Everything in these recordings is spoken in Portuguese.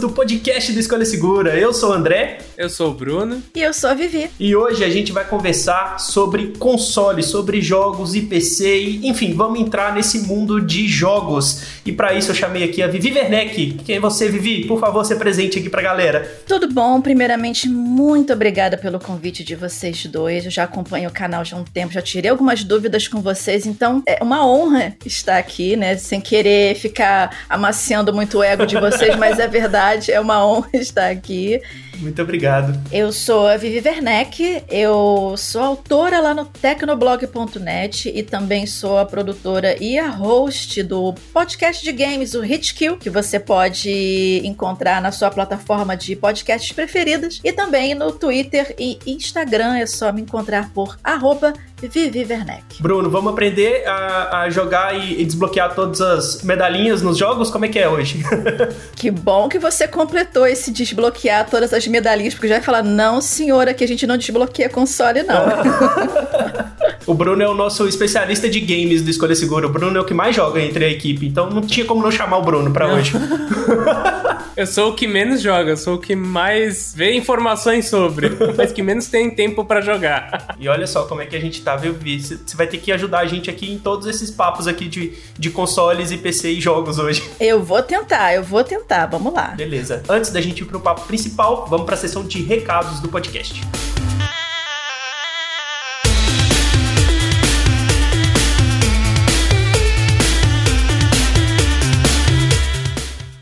Do podcast do Escolha Segura. Eu sou o André. Eu sou o Bruno. E eu sou a Vivi. E hoje a gente vai conversar sobre consoles, sobre jogos e PC. E, enfim, vamos entrar nesse mundo de jogos. E para isso eu chamei aqui a Vivi Werneck. Quem é você, Vivi? Por favor, se presente aqui pra galera. Tudo bom? Primeiramente, muito obrigada pelo convite de vocês dois. Eu já acompanho o canal já há um tempo, já tirei algumas dúvidas com vocês. Então, é uma honra estar aqui, né? Sem querer ficar amaciando muito o ego de vocês, mas é verdade, é uma honra estar aqui. Muito obrigado. Eu sou a Vivi Werneck, eu sou autora lá no tecnoblog.net e também sou a produtora e a host do podcast de games, o Hitkill, que você pode encontrar na sua plataforma de podcasts preferidas e também no Twitter e Instagram, é só me encontrar por arroba Vivi Werneck. Bruno, vamos aprender a, a jogar e, e, desbloquear todas as medalhinhas nos jogos? Como é que é hoje? que bom que você completou esse desbloquear todas as medalhinhas, porque já vai falar, não, senhora, que a gente não desbloqueia console, não. o Bruno é o nosso especialista de games do Escolha Segura. O Bruno é o que mais joga entre a equipe, então não tinha como não chamar o Bruno pra hoje. eu sou o que menos joga, eu sou o que mais vê informações sobre, mas que menos tem tempo para jogar. E olha só como é que a gente tá, viu, Vi? Você vai ter que ajudar a gente aqui em todos esses papos aqui de, de consoles e PC e jogos hoje. Eu vou tentar, eu vou tentar, vamos lá. Beleza. Antes da gente ir pro papo principal, vamos para a sessão de recados do podcast.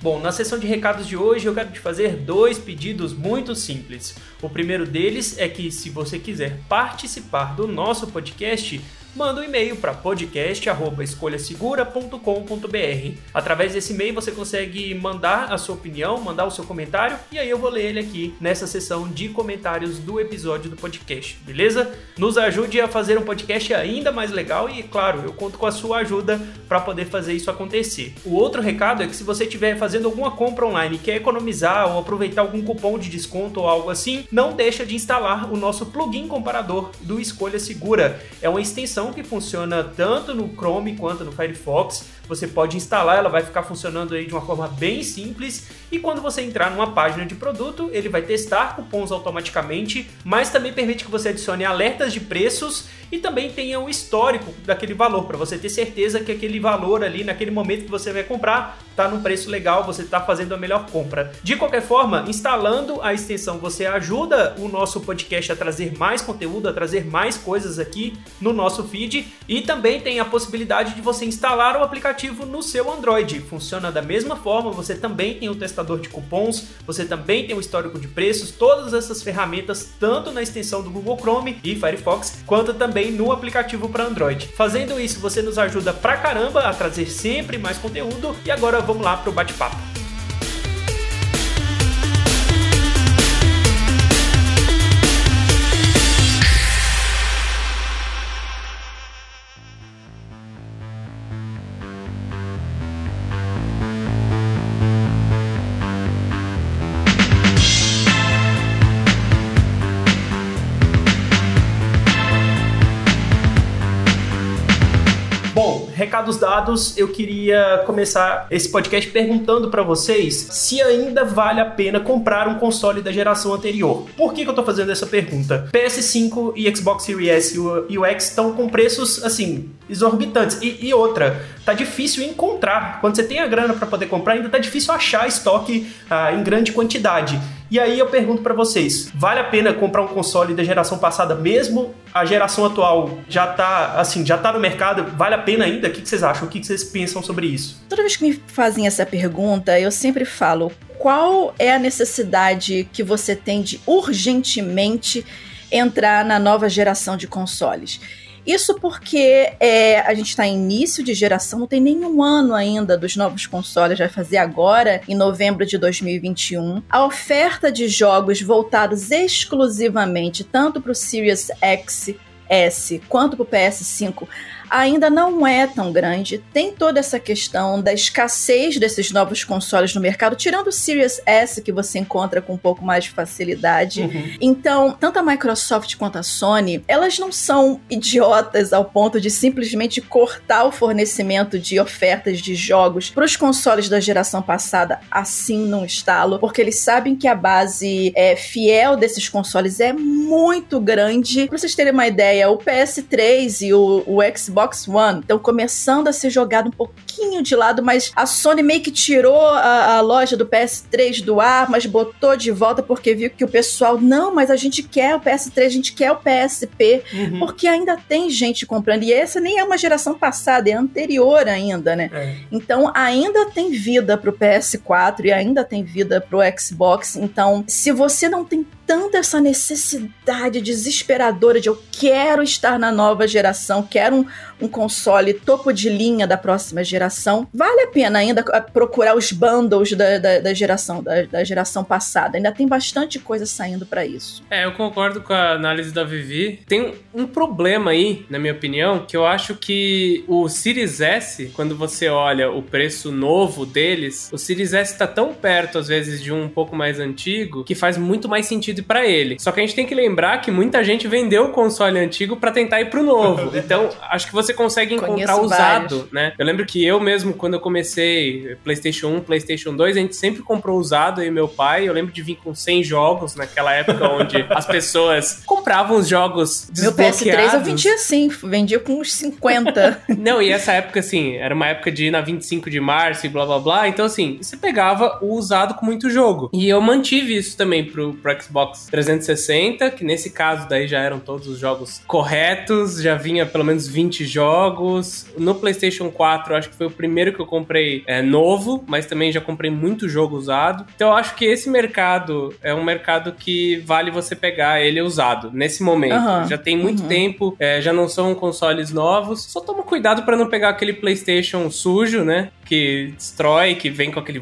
Bom, na sessão de recados de hoje eu quero te fazer dois pedidos muito simples. O primeiro deles é que se você quiser participar do nosso podcast, manda um e-mail para podcast@escolhasegura.com.br. Através desse e-mail você consegue mandar a sua opinião, mandar o seu comentário e aí eu vou ler ele aqui nessa sessão de comentários do episódio do podcast, beleza? Nos ajude a fazer um podcast ainda mais legal e, claro, eu conto com a sua ajuda para poder fazer isso acontecer. O outro recado é que se você estiver fazendo alguma compra online quer economizar ou aproveitar algum cupom de desconto ou algo assim, não deixa de instalar o nosso plugin comparador do Escolha Segura. É uma extensão que funciona tanto no Chrome quanto no Firefox você pode instalar, ela vai ficar funcionando aí de uma forma bem simples e quando você entrar numa página de produto, ele vai testar cupons automaticamente, mas também permite que você adicione alertas de preços e também tenha o histórico daquele valor para você ter certeza que aquele valor ali naquele momento que você vai comprar está num preço legal, você está fazendo a melhor compra. De qualquer forma, instalando a extensão você ajuda o nosso podcast a trazer mais conteúdo, a trazer mais coisas aqui no nosso feed e também tem a possibilidade de você instalar o aplicativo aplicativo no seu Android. Funciona da mesma forma, você também tem o testador de cupons, você também tem o histórico de preços, todas essas ferramentas, tanto na extensão do Google Chrome e Firefox, quanto também no aplicativo para Android. Fazendo isso, você nos ajuda pra caramba a trazer sempre mais conteúdo e agora vamos lá pro bate-papo. Eu queria começar esse podcast perguntando para vocês se ainda vale a pena comprar um console da geração anterior. Por que, que eu tô fazendo essa pergunta? PS5 e Xbox Series S e o X estão com preços assim exorbitantes. E, e, outra, tá difícil encontrar. Quando você tem a grana para poder comprar, ainda tá difícil achar estoque ah, em grande quantidade. E aí eu pergunto para vocês, vale a pena comprar um console da geração passada mesmo? A geração atual já tá, assim, já tá no mercado, vale a pena ainda? O que, vocês acham? O que, que vocês pensam sobre isso? Toda vez que me fazem essa pergunta, eu sempre falo, qual é a necessidade que você tem de urgentemente entrar na nova geração de consoles? Isso porque é, a gente está em início de geração, não tem nenhum ano ainda dos novos consoles, vai fazer agora, em novembro de 2021. A oferta de jogos voltados exclusivamente tanto para o Series X S quanto pro PS5 ainda não é tão grande. Tem toda essa questão da escassez desses novos consoles no mercado, tirando o Series S, que você encontra com um pouco mais de facilidade. Uhum. Então, tanto a Microsoft quanto a Sony, elas não são idiotas ao ponto de simplesmente cortar o fornecimento de ofertas de jogos para os consoles da geração passada assim num estalo, porque eles sabem que a base é, fiel desses consoles é muito grande. Para vocês terem uma ideia, o PS3 e o, o Xbox Xbox One estão começando a ser jogado um pouquinho de lado, mas a Sony meio que tirou a, a, loja do PS3 do ar, mas botou de volta porque viu que o pessoal, não, mas a gente quer o PS3, a gente quer o PSP, uhum. porque ainda tem gente comprando. E essa nem é uma geração passada, é anterior ainda, né? É. Então ainda tem vida pro PS4 e ainda tem vida pro Xbox. Então, se você não tem tanta essa necessidade desesperadora de eu quero estar na nova geração, quero um, um console topo de linha da próxima geração, vale a pena ainda procurar os bundles da, da, da geração da, da, geração passada. Ainda tem bastante coisa saindo para isso. É, eu concordo com a análise da Vivi. Tem um problema aí, na minha opinião, que eu acho que o Series S, quando você olha o preço novo deles, o Series S tá tão perto, às vezes, de um pouco mais antigo, que faz muito mais sentido para ele. Só que a gente tem que lembrar que muita gente vendeu o console antigo para tentar ir pro novo. então, acho que você você consegue encontrar Conheço usado, vários. né? Eu lembro que eu mesmo, quando eu comecei PlayStation 1, PlayStation 2, a gente sempre comprou usado, aí meu pai. Eu lembro de vir com 100 jogos naquela época onde as pessoas compravam os jogos Meu PS3 eu vendia assim, vendia com uns 50. Não, e essa época, assim, era uma época de ir na 25 de março e blá blá blá. Então, assim, você pegava o usado com muito jogo. E eu mantive isso também pro, pro Xbox 360, que nesse caso daí já eram todos os jogos corretos, já vinha pelo menos 20 jogos jogos. No PlayStation 4, acho que foi o primeiro que eu comprei é, novo, mas também já comprei muito jogo usado. Então, eu acho que esse mercado é um mercado que vale você pegar ele usado nesse momento. Uhum. Já tem muito uhum. tempo, é, já não são consoles novos. Só toma cuidado para não pegar aquele PlayStation sujo, né? Que destrói, que vem com aquele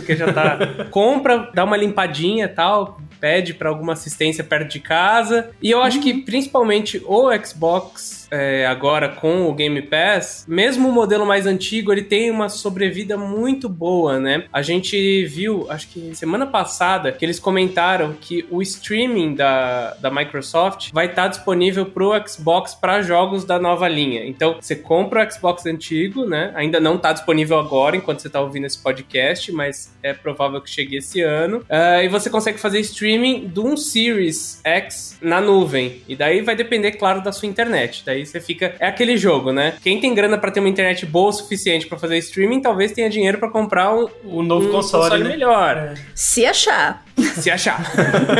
porque já tá. compra, dá uma limpadinha e tal, pede para alguma assistência perto de casa. E eu acho que principalmente o Xbox é, agora com o Game Pass, mesmo o modelo mais antigo, ele tem uma sobrevida muito boa, né? A gente viu, acho que semana passada, que eles comentaram que o streaming da, da Microsoft vai estar tá disponível pro Xbox para jogos da nova linha. Então, você compra o Xbox antigo, né? Ainda não está disponível agora, enquanto você está ouvindo esse podcast, mas é provável que chegue esse ano. Uh, e você consegue fazer streaming de um Series X na nuvem. E daí vai depender, claro, da sua internet. Daí Aí você fica. É aquele jogo, né? Quem tem grana para ter uma internet boa o suficiente para fazer streaming, talvez tenha dinheiro para comprar um, um novo um console, console né? melhor. É. Se achar. Se achar.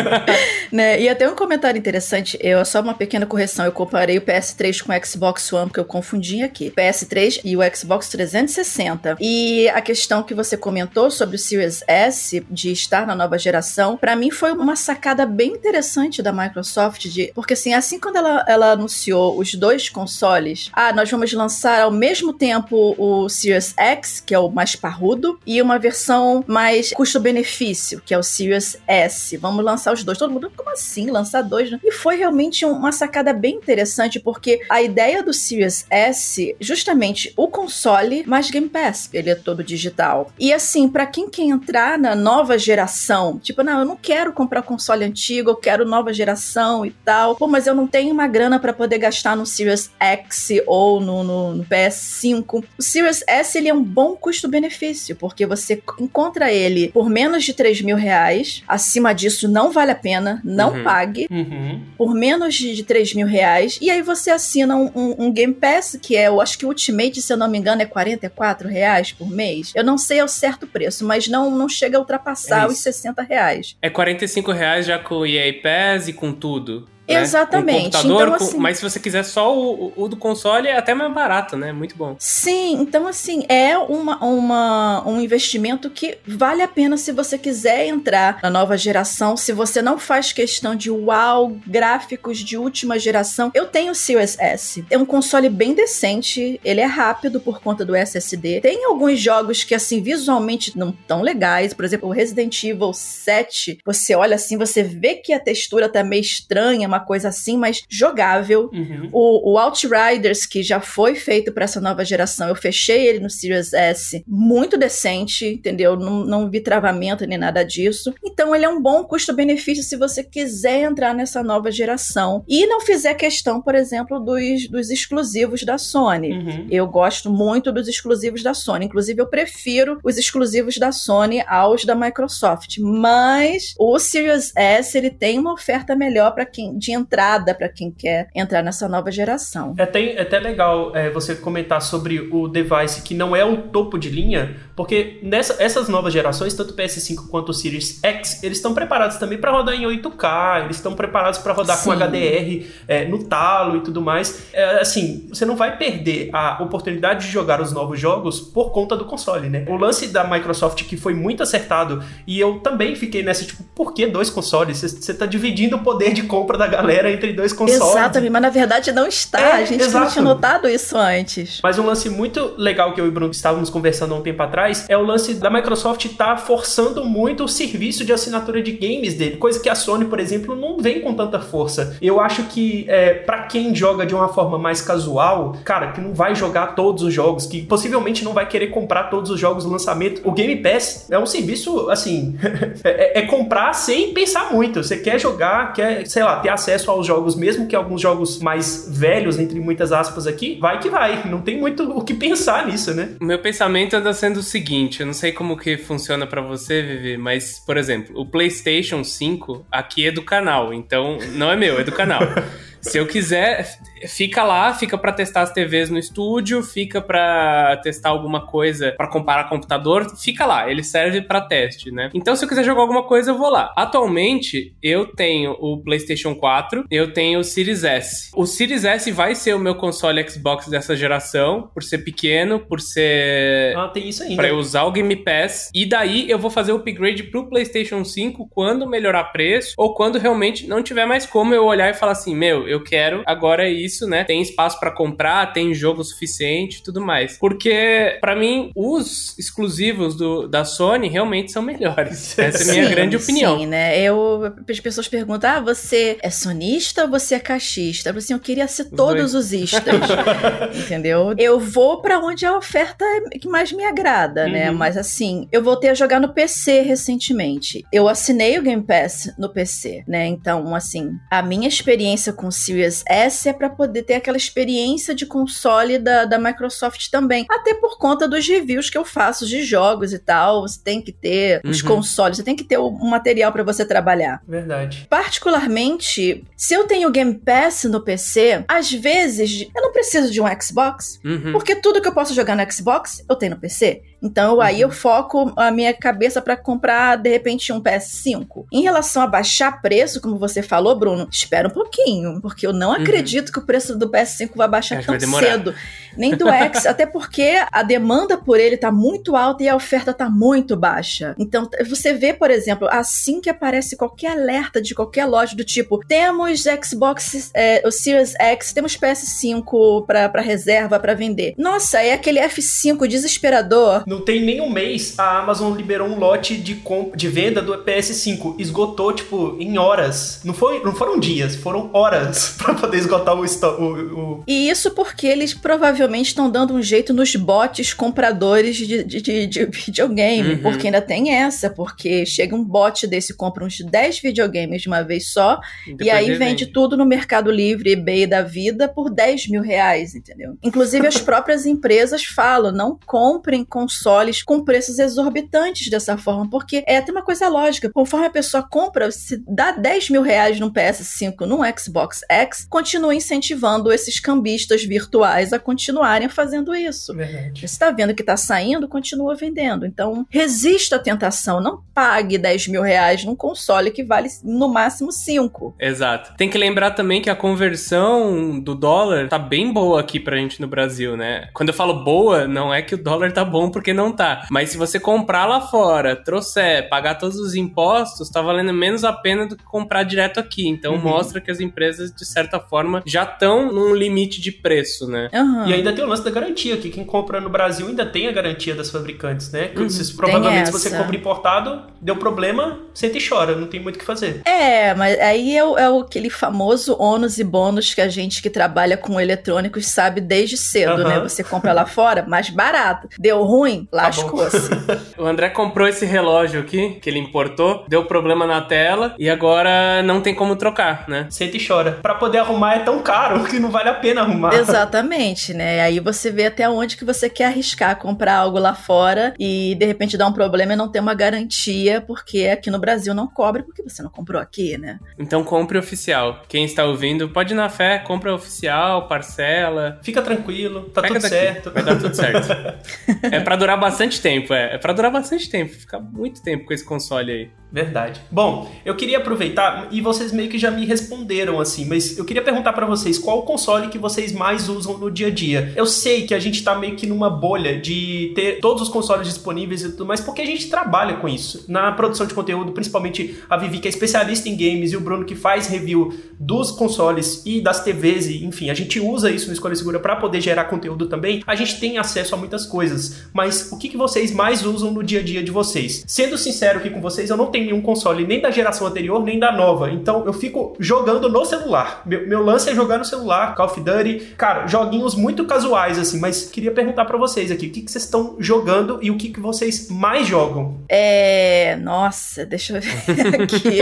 né? E até um comentário interessante, eu só uma pequena correção, eu comparei o PS3 com o Xbox One, porque eu confundi aqui. PS3 e o Xbox 360. E a questão que você comentou sobre o Series S de estar na nova geração, para mim foi uma sacada bem interessante da Microsoft de, porque assim, assim quando ela, ela anunciou os dois consoles, ah, nós vamos lançar ao mesmo tempo o Series X, que é o mais parrudo, e uma versão mais custo-benefício, que é o Series Series S. Vamos lançar os dois. Todo mundo, como assim? Lançar dois? Né? E foi realmente uma sacada bem interessante, porque a ideia do Series S, justamente o console mais Game Pass, ele é todo digital. E assim, para quem quer entrar na nova geração, tipo, não, eu não quero comprar console antigo, eu quero nova geração e tal. Pô, mas eu não tenho uma grana para poder gastar no Series X ou no, no, no PS5. O Series S, ele é um bom custo-benefício, porque você encontra ele por menos de 3 mil reais Acima disso, não vale a pena. Não uhum. pague. Uhum. Por menos de 3 mil reais. E aí você assina um, um, um, Game Pass, que é, eu acho que o Ultimate, se eu não me engano, é 44 reais por mês. Eu não sei ao certo preço, mas não, não chega a ultrapassar é os 60 reais. É 45 reais já com o EA Pass e com tudo. Né? Exatamente. Um então, assim, mas se você quiser só o, o, do console, é até mais barato, né? Muito bom. Sim, então assim, é uma, uma, um investimento que vale a pena se você quiser entrar na nova geração, se você não faz questão de uau, gráficos de última geração. Eu tenho o Series S. É um console bem decente, ele é rápido por conta do SSD. Tem alguns jogos que, assim, visualmente não tão legais. Por exemplo, o Resident Evil 7, você olha assim, você vê que a textura tá meio estranha, uma coisa assim, mas jogável. Uhum. O, o Outriders, que já foi feito para essa nova geração, eu fechei ele no Series S, muito decente, entendeu? Não, não vi travamento nem nada disso. Então ele é um bom custo-benefício se você quiser entrar nessa nova geração. E não fizer questão, por exemplo, dos, dos exclusivos da Sony. Uhum. Eu gosto muito dos exclusivos da Sony. Inclusive, eu prefiro os exclusivos da Sony aos da Microsoft. Mas o Series S ele tem uma oferta melhor para quem de entrada para quem quer entrar nessa nova geração. É até, é até legal é, você comentar sobre o device que não é o topo de linha, porque nessa, essas novas gerações, tanto o PS5 quanto o Series X, eles estão preparados também para rodar em 8K, eles estão preparados para rodar com Sim. HDR é, no talo e tudo mais. É, assim, você não vai perder a oportunidade de jogar os novos jogos por conta do console, né? O lance da Microsoft que foi muito acertado e eu também fiquei nessa, tipo, por que dois consoles? Você- Você tá dividindo o poder de compra da galera entre dois consoles. Exatamente, mas na verdade não está. É, a gente não exato. tinha notado isso antes. Mas um lance muito legal que eu e o Bruno estávamos conversando há um tempo atrás é o lance da Microsoft estar forçando muito o serviço de assinatura de games dele, coisa que a Sony, por exemplo, não vem com tanta força. Eu acho que é, para quem joga de uma forma mais casual, cara, que não vai jogar todos os jogos, que possivelmente não vai querer comprar todos os jogos do lançamento, o Game Pass é um serviço assim, é, é comprar sem pensar muito. Você quer jogar, quer, sei lá, ter acesso aos jogos, mesmo que alguns jogos mais velhos, entre muitas aspas aqui, vai que vai. Não tem muito o que pensar nisso, né? O meu pensamento anda sendo o seguinte, eu não sei como que funciona pra você, Vivi, mas, por exemplo, o PlayStation 5 aqui é do canal, então não é meu, é do canal. Se eu quiser, fica lá, fica pra testar as TVs no estúdio, fica pra testar alguma coisa pra comparar computador, fica lá, ele serve pra teste, né? Então se eu quiser jogar alguma coisa, eu vou lá. Atualmente, eu tenho o PlayStation 4, eu tenho o Series S. O Series S vai ser o meu console Xbox dessa geração, por ser pequeno, por ser Ah, tem isso ainda. Pra eu usar o Game Pass. E daí eu vou fazer o upgrade pro PlayStation 5 quando melhorar preço ou quando realmente não tiver mais como eu olhar e falar assim: meu, eu quero agora isso, né? Tem espaço pra comprar, tem jogo suficiente e tudo mais. Porque, pra mim, os exclusivos do, da Sony realmente são melhores. Essa é a minha Sim, grande opinião. Sim, né? Eu, as pessoas perguntam: ah, você é sonista ou você é caixista? Eu falo assim, eu queria ser todos os istas. entendeu? Eu vou pra onde a oferta é que mais me agrada, né? Uhum. Mas assim, eu voltei a jogar no PC recentemente. Eu assinei o Game Pass no PC, né? Então, assim, a minha experiência com o Series S é pra poder ter aquela experiência de console da, da Microsoft também. Até por conta dos reviews que eu faço de jogos e tal. Você tem que ter os Uhum. consoles, você tem que ter o- um material pra você trabalhar. Verdade. Particularmente, se eu tenho Game Pass no PC, às vezes eu não preciso de um Xbox, Uhum. porque tudo que eu posso jogar no Xbox, eu tenho no PC. Então aí eu foco a minha cabeça pra comprar de repente um PS5. Em relação a baixar preço, como você falou, Bruno, espera um pouquinho, porque eu não acredito que o preço do PS5 vai baixar Acho que tão vai cedo. Nem do X, até porque a demanda por ele tá muito alta e a oferta tá muito baixa. Então, você vê, por exemplo, assim que aparece qualquer alerta de qualquer loja do tipo, temos Xbox, é, o Series X, temos PS5 pra, pra reserva, pra vender. Nossa, é aquele F5 desesperador. Não tem nem um mês, a Amazon liberou um lote de, comp- de venda do PS5. Esgotou, tipo, em horas. Não, foi, não foram dias, foram horas pra poder esgotar o, o, o- E isso porque eles provavelmente estão dando um jeito nos bots compradores de, de, de- de videogame. Uhum. Porque ainda tem essa, porque chega um bot desse, compra uns 10 videogames de uma vez só, e aí revende. vende tudo no Mercado Livre, eBay da vida, por 10 mil reais, entendeu? Inclusive as próprias empresas falam, não comprem consoles com preços exorbitantes dessa forma, porque é até uma coisa lógica. Conforme a pessoa compra, se dá 10 mil reais num PS5, num Xbox X, continua incentivando esses cambistas virtuais a continuarem fazendo isso. Verdade. Você está vendo que está saindo, continua vendendo. Então, resista à tentação. Não pague 10 mil reais num console que vale no máximo 5. Exato. Tem que lembrar também que a conversão do dólar tá bem boa aqui pra gente no Brasil, né? Quando eu falo boa, não é que o dólar tá bom porque não tá. Mas se você comprar lá fora, trouxer, pagar todos os impostos, tá valendo menos a pena do que comprar direto aqui. Então Uhum. mostra que as empresas, de certa forma, já estão num limite de preço, né? Aham. E ainda tem o lance da garantia, que quem compra no Brasil ainda tem a garantia das fabricantes, né? Uhum, se, provavelmente se você compra importado, deu problema, senta e chora, não tem muito o que fazer. É, mas aí é, o- é aquele famoso ônus e bônus que a gente que trabalha com eletrônicos sabe desde cedo, Aham. né? Você compra lá fora, mais barato. Deu ruim, lascou-se. O André comprou esse relógio aqui, que ele importou, deu problema na tela e agora não tem como trocar, né? Senta e chora. Pra poder arrumar é tão caro que não vale a pena arrumar. Exatamente, né? Aí você vê até onde que você quer arriscar comprar algo lá fora e de repente dar um problema e não ter uma garantia, porque aqui no Brasil não cobre porque você não comprou aqui, né? Então compre oficial. Quem está ouvindo, pode ir na fé, compra oficial, parcela. Fica tranquilo, tá Pega tudo daqui, certo. Vai dar tudo certo. é pra durar bastante tempo, é. É pra durar bastante tempo. Ficar muito tempo com esse console aí. Verdade. Bom, eu queria aproveitar e vocês meio que já me responderam assim, mas eu queria perguntar pra vocês qual o console que vocês mais usam no dia a dia. Eu sei que a gente tá meio que numa bolha de ter todos os consoles disponíveis e tudo mais, porque a gente trabalha com isso. Na produção de conteúdo, principalmente a Vivi, que é especialista em games, e o Bruno, que faz review dos consoles e das TVs, e enfim, a gente usa isso no Escolha Segura pra poder gerar conteúdo também. A gente tem acesso a muitas coisas, mas o que, que vocês mais usam no dia a dia de vocês? Sendo sincero aqui com vocês, eu não tenho nenhum console nem da geração anterior, nem da nova. Então eu fico jogando no celular. Meu, meu lance é jogar no celular, Call of Duty. Cara, joguinhos muito casuais, assim, mas queria perguntar pra vocês aqui, o que, que vocês estão jogando e o que, que vocês mais jogam? É. Nossa, deixa eu ver aqui.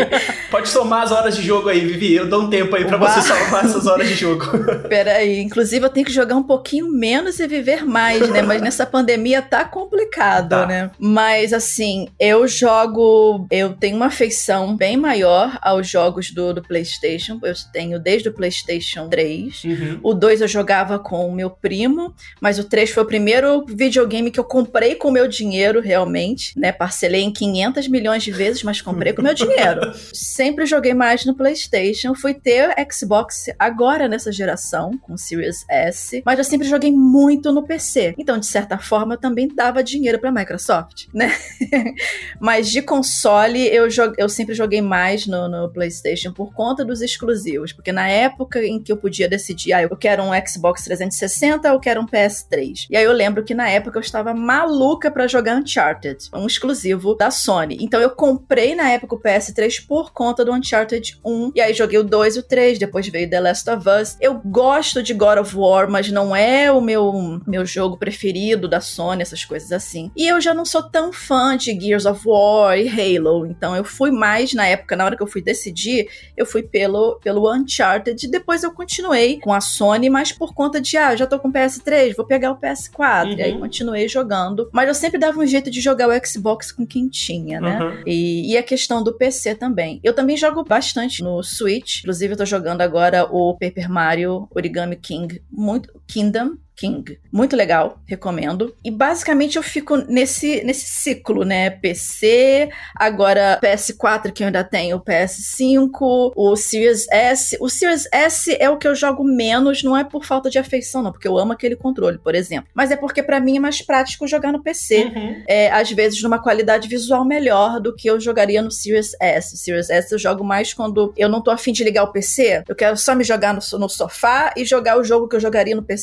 Pode somar as horas de jogo aí, Vivi. Eu dou um tempo aí pra Uau. você somar essas horas de jogo. Peraí, inclusive eu tenho que jogar um pouquinho menos e viver mais, né? Mas nessa pandemia tá complicado, Tá. né? Mas assim, eu jogo. Eu tenho uma afeição bem maior aos jogos do, do PlayStation. Eu tenho desde o PlayStation 3. Uhum. O 2 eu jogava com o meu primo, mas o 3 foi o primeiro videogame que eu comprei com o meu dinheiro, realmente, né? Parcelei em 500 milhões de vezes, mas comprei com o meu dinheiro. Sempre joguei mais no PlayStation. Fui ter Xbox agora nessa geração, com o Series S, mas eu sempre joguei muito no PC. Então, de certa forma, eu também dava dinheiro pra Microsoft, né? mas de console, eu, eu sempre joguei mais no, no PlayStation por conta dos exclusivos, porque na época em que eu podia decidir, ah, eu quero um Xbox 360 ou eu quero um PS3. E aí eu lembro que na época eu estava maluca pra jogar Uncharted, um exclusivo da Sony. Então eu comprei na época o PS3 por conta do Uncharted 1, e aí joguei o 2 e o 3, depois veio The Last of Us. Eu gosto de God of War, mas não é o meu, meu jogo preferido da Sony, essas coisas assim. E eu já não sou tão fã de Gears of War e Halo, então eu fui mais na época, na hora que eu fui decidir, eu fui pelo, pelo Uncharted e depois eu continuei com a Sony, mas por conta de, ah, já tô com o PS3, vou pegar o PS4. Uhum. E aí continuei jogando. Mas eu sempre dava um jeito de jogar o Xbox com quem tinha, né? Uhum. E, e a questão do PC também. Eu também jogo bastante no Switch. Inclusive, eu tô jogando agora o Paper Mario Origami King, muito Kingdom. King. Muito legal, recomendo. E basicamente eu fico nesse, nesse ciclo, né? PC, agora PS4, que eu ainda tenho, o PS5, o Series S. O Series S é o que eu jogo menos, não é por falta de afeição, não, porque eu amo aquele controle, por exemplo. Mas é porque pra mim é mais prático jogar no PC Uhum. é, às vezes numa qualidade visual melhor do que eu jogaria no Series S. Series S eu jogo mais quando eu não tô afim de ligar o PC, eu quero só me jogar no, no sofá e jogar o jogo que eu jogaria no PC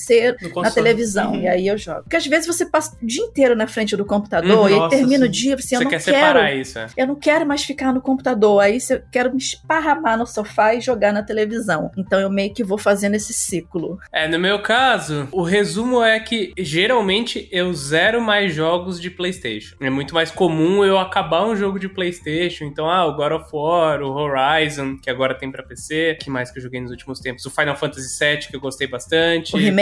No na televisão. Uhum. E aí eu jogo. Porque às vezes você passa o dia inteiro na frente do computador Uhum. e aí Nossa, termina o sim. dia, assim, eu Você não quer quero. separar isso, é. Eu não quero mais ficar no computador. Aí eu quero me esparramar no sofá e jogar na televisão. Então eu meio que vou fazendo esse ciclo. É, no meu caso, o resumo é que geralmente eu zero mais jogos de PlayStation. É muito mais comum eu acabar um jogo de PlayStation. Então, ah, o God of War, o Horizon, que agora tem pra PC. que mais que eu joguei nos últimos tempos? O Final Fantasy VII, que eu gostei bastante. O remake.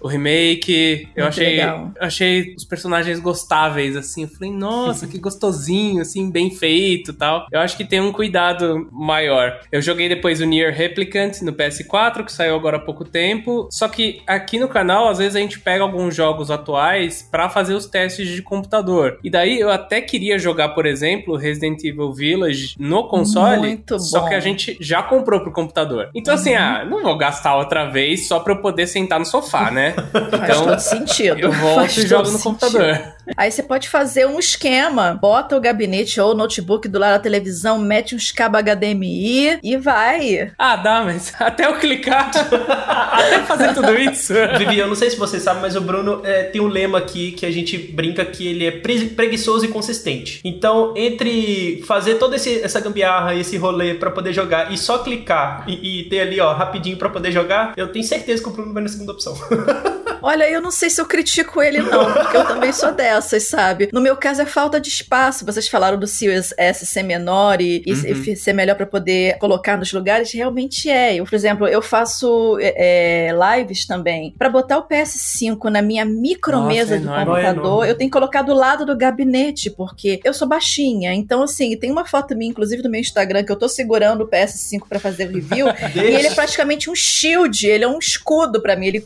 O remake, eu Muito achei, legal. achei os personagens gostáveis, assim. Eu falei, nossa, que gostosinho, assim, bem feito e tal. Eu acho que tem um cuidado maior. Eu joguei depois o Nier Replicant no PS4, que saiu agora há pouco tempo. Só que aqui no canal, às vezes a gente pega alguns jogos atuais pra fazer os testes de computador. E daí eu até queria jogar, por exemplo, Resident Evil Village no console. Muito Só bom. que a gente já comprou pro computador. Então, assim, Uhum. ah, não vou gastar outra vez só pra eu poder sentar no sofá, né? Faz Então, todo sentido. eu volto Faz e jogo no sentido. computador. Aí você pode fazer um esquema, bota o gabinete ou o notebook do lado da televisão, mete uns cabos HDMI e vai. Ah, dá, mas até eu clicar, até fazer tudo isso. Vivi, eu não sei se você sabe, mas o Bruno é, tem um lema aqui que a gente brinca que ele é preguiçoso e consistente. Então, entre fazer toda esse, essa gambiarra, esse rolê para poder jogar e só clicar e, e, ter ali, ó, rapidinho para poder jogar, eu tenho certeza que o Bruno vai na segunda opção. Olha, eu não sei se eu critico ele, não, porque eu também sou dessas, sabe? No meu caso é falta de espaço. Vocês falaram do Series S ser menor e, uhum. e ser melhor para poder colocar nos lugares. Realmente é. Eu, por exemplo, eu faço é, é lives também. para botar o PS5 na minha micromesa do computador, é eu tenho que colocar do lado do gabinete, porque eu sou baixinha. Então, assim, tem uma foto minha, inclusive, no meu Instagram, que eu tô segurando o PS5 para fazer o review. e ele é praticamente um shield, ele é um escudo para mim. Ele,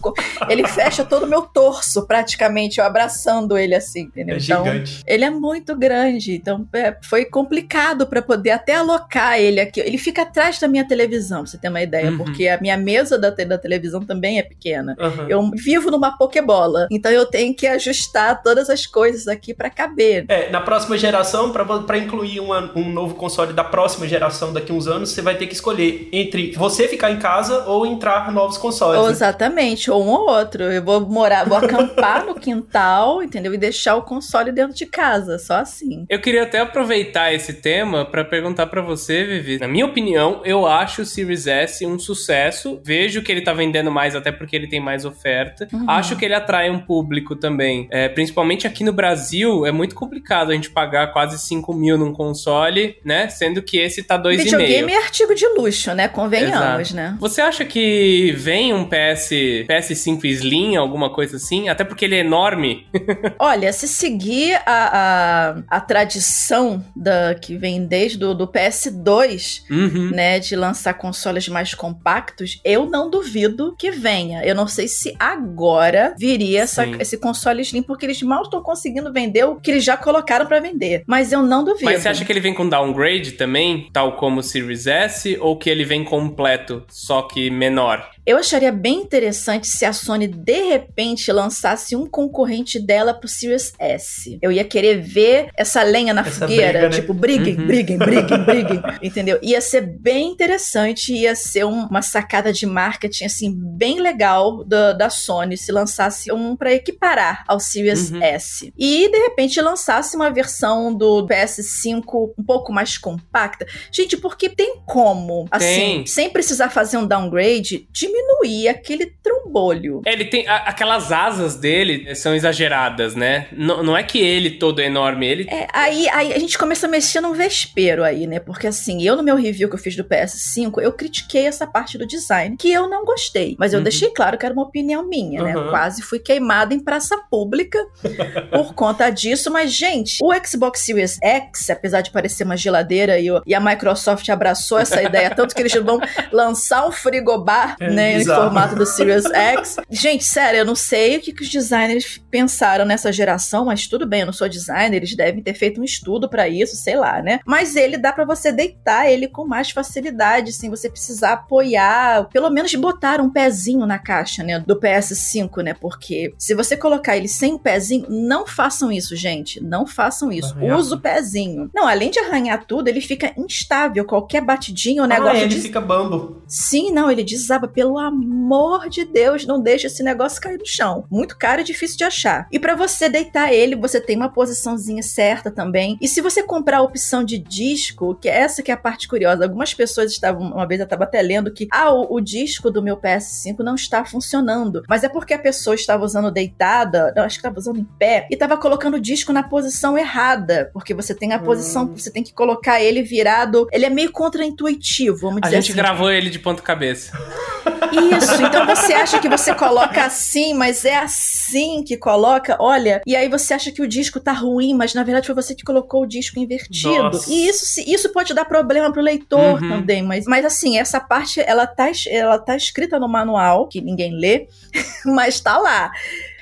ele fecha todo o meu torso, praticamente, eu abraçando ele assim, entendeu? É então, gigante. ele é muito grande, então é, foi complicado para poder até alocar ele aqui. Ele fica atrás da minha televisão, pra você ter uma ideia, uhum. porque a minha mesa da, da televisão também é pequena. Uhum. Eu vivo numa pokebola, então eu tenho que ajustar todas as coisas aqui para caber. É, na próxima geração, para incluir uma, um novo console da próxima geração daqui uns anos, você vai ter que escolher entre você ficar em casa ou entrar novos consoles. Né? Exatamente, ou um ou outro. Eu vou morar, vou acampar no quintal, entendeu? E deixar o console dentro de casa, só assim. Eu queria até aproveitar esse tema para perguntar para você, Vivi. Na minha opinião, eu acho o Series S um sucesso. Vejo que ele tá vendendo mais, até porque ele tem mais oferta. Uhum. Acho que ele atrai um público também. É, principalmente aqui no Brasil, é muito complicado a gente pagar quase 5 mil num console, né? Sendo que esse tá 2,5. Videogame é artigo de luxo, né? Convenhamos, Exato. né? Você acha que vem um PS, PS5 Slim, alguma coisa assim? Até porque ele é enorme. Olha, se seguir a, a, a tradição da, que vem desde o do PS2, uhum. né, de lançar consoles mais compactos, eu não duvido que venha. Eu não sei se agora viria essa, esse console Slim, porque eles mal estão conseguindo vender o que eles já colocaram para vender. Mas eu não duvido. Mas você acha que ele vem com downgrade também, tal como o Series S, ou que ele vem completo, só que menor? Eu acharia bem interessante se a Sony de repente lançasse um concorrente dela pro Series S. Eu ia querer ver essa lenha na essa fogueira, briga, né? tipo, briguem, uhum. briguem, briguem, briguem, entendeu? Ia ser bem interessante, ia ser um, uma sacada de marketing assim bem legal da, da Sony se lançasse um para equiparar ao Series uhum. S. E de repente lançasse uma versão do PS5 um pouco mais compacta. Gente, porque tem como, assim, tem. sem precisar fazer um downgrade, diminuir diminuir aquele trombolho. Ele tem. A, aquelas asas dele são exageradas, né? N não é que ele todo é enorme, ele. É, aí, aí a gente começa a mexer num vespeiro aí, né? Porque assim, eu no meu review que eu fiz do PS5, eu critiquei essa parte do design, que eu não gostei. Mas eu uhum. deixei claro que era uma opinião minha, né? Uhum. Quase fui queimada em praça pública por conta disso. Mas, gente, o Xbox Series X, apesar de parecer uma geladeira e, e a Microsoft abraçou essa ideia, tanto que eles vão lançar um frigobar, é, né? Em formato do Series X. Gente, sério, eu não sei o que, que os designers pensaram nessa geração, mas tudo bem, eu não sou designer, eles devem ter feito um estudo para isso, sei lá, né? Mas ele dá para você deitar ele com mais facilidade, sem você precisar apoiar, pelo menos botar um pezinho na caixa, né, do PS5, né? Porque se você colocar ele sem o pezinho, não façam isso, gente, não façam isso. Arranhar. Usa o pezinho. Não, além de arranhar tudo, ele fica instável, qualquer batidinho, o negócio ah, ele de... fica bambo. Sim, não, ele desaba pelo amor de Deus, não deixa esse negócio cair no chão. Muito caro e difícil de achar. E para você deitar ele, você tem uma posiçãozinha certa também. E se você comprar a opção de disco, que é essa que é a parte curiosa, algumas pessoas estavam, uma vez eu estava até lendo que, ah, o, o, disco do meu PS5 não está funcionando. Mas é porque a pessoa estava usando deitada, não, acho que estava usando em pé, e estava colocando o disco na posição errada. Porque você tem a hum. posição, você tem que colocar ele virado. Ele é meio contraintuitivo, vamos dizer assim. A gente gravou ele de ponta cabeça. Isso, então você acha que você coloca assim, mas é assim que coloca, olha, e aí você acha que o disco tá ruim, mas na verdade foi você que colocou o disco invertido. Nossa. E isso, isso pode dar problema pro leitor uhum. também, mas, mas assim, essa parte ela tá, ela tá escrita no manual, que ninguém lê, mas tá lá.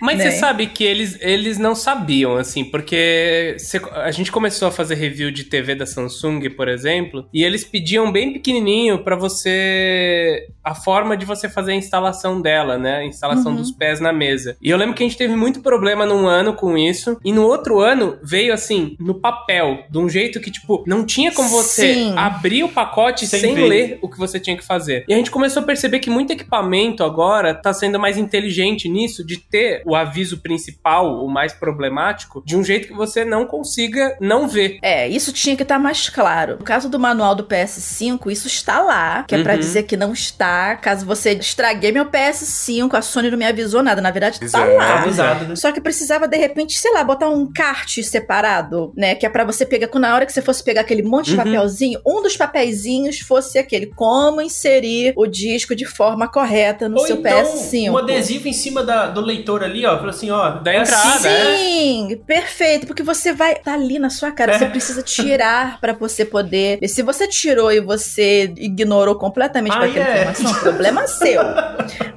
Mas né? você sabe que eles, eles não sabiam, assim, porque a gente começou a fazer review de TV da Samsung, por exemplo, e eles pediam bem pequenininho para você a forma de você fazer a instalação dela, né? A instalação uhum. dos pés na mesa. E eu lembro que a gente teve muito problema num ano com isso, e no outro ano veio assim, no papel, de um jeito que, tipo, não tinha como você Sim. abrir o pacote sem, sem ler o que você tinha que fazer. E a gente começou a perceber que muito equipamento agora tá sendo mais inteligente nisso, de ter o aviso principal, o mais problemático, de um jeito que você não consiga não ver. É, isso tinha que estar tá mais claro. No caso do manual do PS5, isso está lá, que é uhum. para dizer que não está. Caso você estraguei meu PS5, a Sony não me avisou nada. Na verdade, lá. Tá avisado, né? Só que precisava, de repente, sei lá, botar um kart separado, né? Que é para você pegar, na hora que você fosse pegar aquele monte de uhum. papelzinho, um dos papeizinhos fosse aquele. Como inserir o disco de forma correta no Ou seu então, PS5. Um adesivo em cima da, do leitor ali, ó. Falou assim, ó. Da entrada. É. Sim, é. perfeito. Porque você vai. Tá ali na sua cara. Você precisa tirar para você poder. E se você tirou e você ignorou completamente ah, aquela yeah. informação, problema seu.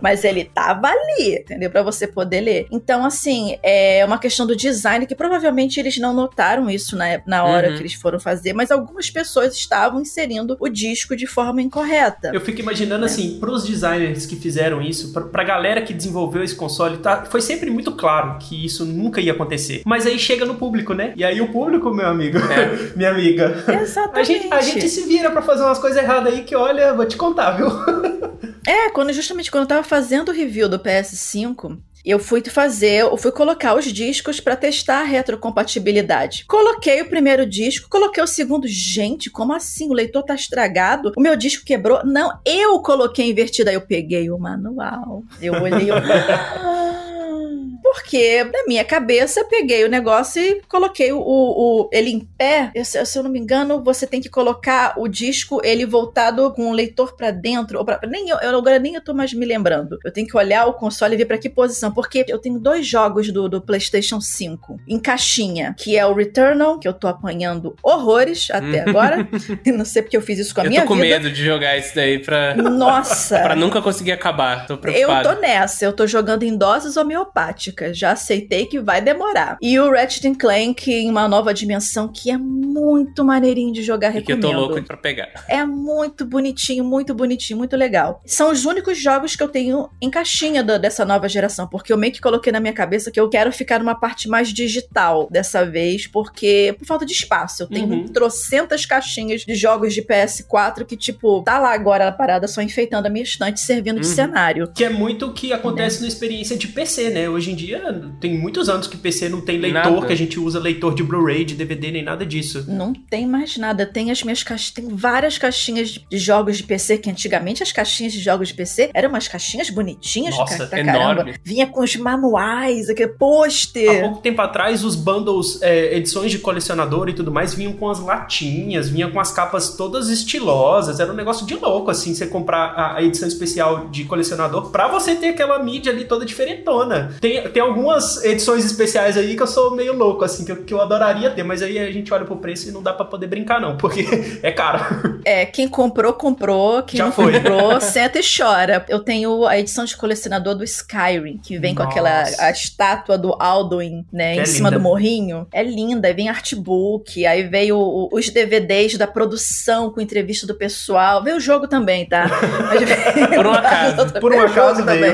Mas ele tava ali, entendeu? Para você poder ler. Então, assim, é uma questão do design que provavelmente eles não notaram isso na, na hora uhum. que eles foram fazer, mas algumas pessoas estavam inserindo o disco de forma incorreta. Eu fico imaginando, é. assim, pros designers que fizeram isso, pra, pra galera que desenvolveu esse console, tá, foi sempre muito claro que isso nunca ia acontecer. Mas aí chega no público, né? E aí o público, meu amigo, é. minha amiga. Exatamente. A gente, a gente se vira para fazer umas coisas erradas aí que, olha, vou te contar, viu? é, quando justamente quando eu tava fazendo o review do PS5, eu fui fazer, eu fui colocar os discos para testar a retrocompatibilidade. Coloquei o primeiro disco, coloquei o segundo. Gente, como assim? O leitor tá estragado? O meu disco quebrou? Não, eu coloquei invertido. Aí eu peguei o manual. Eu olhei. Eu... Porque, na minha cabeça, peguei o negócio e coloquei o, o ele em pé. Eu, se eu não me engano, você tem que colocar o disco, ele voltado com o leitor para dentro. Ou pra, nem eu, agora nem eu tô mais me lembrando. Eu tenho que olhar o console e ver para que posição. Porque eu tenho dois jogos do, do PlayStation 5 em caixinha, que é o Returnal, que eu tô apanhando horrores até agora. não sei porque eu fiz isso com a eu minha vida. Eu tô com medo de jogar isso daí pra. Nossa! pra nunca conseguir acabar. Tô preocupado. Eu tô nessa. Eu tô jogando em doses homeopáticas já aceitei que vai demorar. E o Ratchet Clank em uma nova dimensão que é muito maneirinho de jogar, recomendo. E que eu tô louco pra pegar. É muito bonitinho, muito bonitinho, muito legal. São os únicos jogos que eu tenho em caixinha do, dessa nova geração, porque eu meio que coloquei na minha cabeça que eu quero ficar numa parte mais digital dessa vez, porque por falta de espaço. Eu tenho uhum. trocentas caixinhas de jogos de PS4 que, tipo, tá lá agora a parada só enfeitando a minha estante, servindo uhum. de cenário. Que é muito o que acontece né? na experiência de PC, né? Hoje em dia dia tem muitos anos que PC não tem leitor, nada. que a gente usa leitor de Blu-ray, de DVD, nem nada disso. Não tem mais nada. Tem as minhas caixinhas, tem várias caixinhas de jogos de PC, que antigamente as caixinhas de jogos de PC eram umas caixinhas bonitinhas, Nossa, enorme. caramba. Vinha com os manuais, aquele pôster. Há pouco tempo atrás, os bundles, é, edições de colecionador e tudo mais, vinham com as latinhas, vinham com as capas todas estilosas. Era um negócio de louco, assim, você comprar a, a edição especial de colecionador pra você ter aquela mídia ali toda diferentona. Tem, tem algumas edições especiais aí que eu sou meio louco, assim, que eu, que eu adoraria ter, mas aí a gente olha pro preço e não dá para poder brincar, não, porque é caro. É, quem comprou, comprou. Quem Já não foi. comprou, senta e chora. Eu tenho a edição de colecionador do Skyrim, que vem Nossa. com aquela a estátua do Alduin, né, que em é cima linda. do morrinho. É linda, aí vem artbook, aí veio os DVDs da produção com entrevista do pessoal. Veio o jogo também, tá? Por um acaso. Por um acaso também.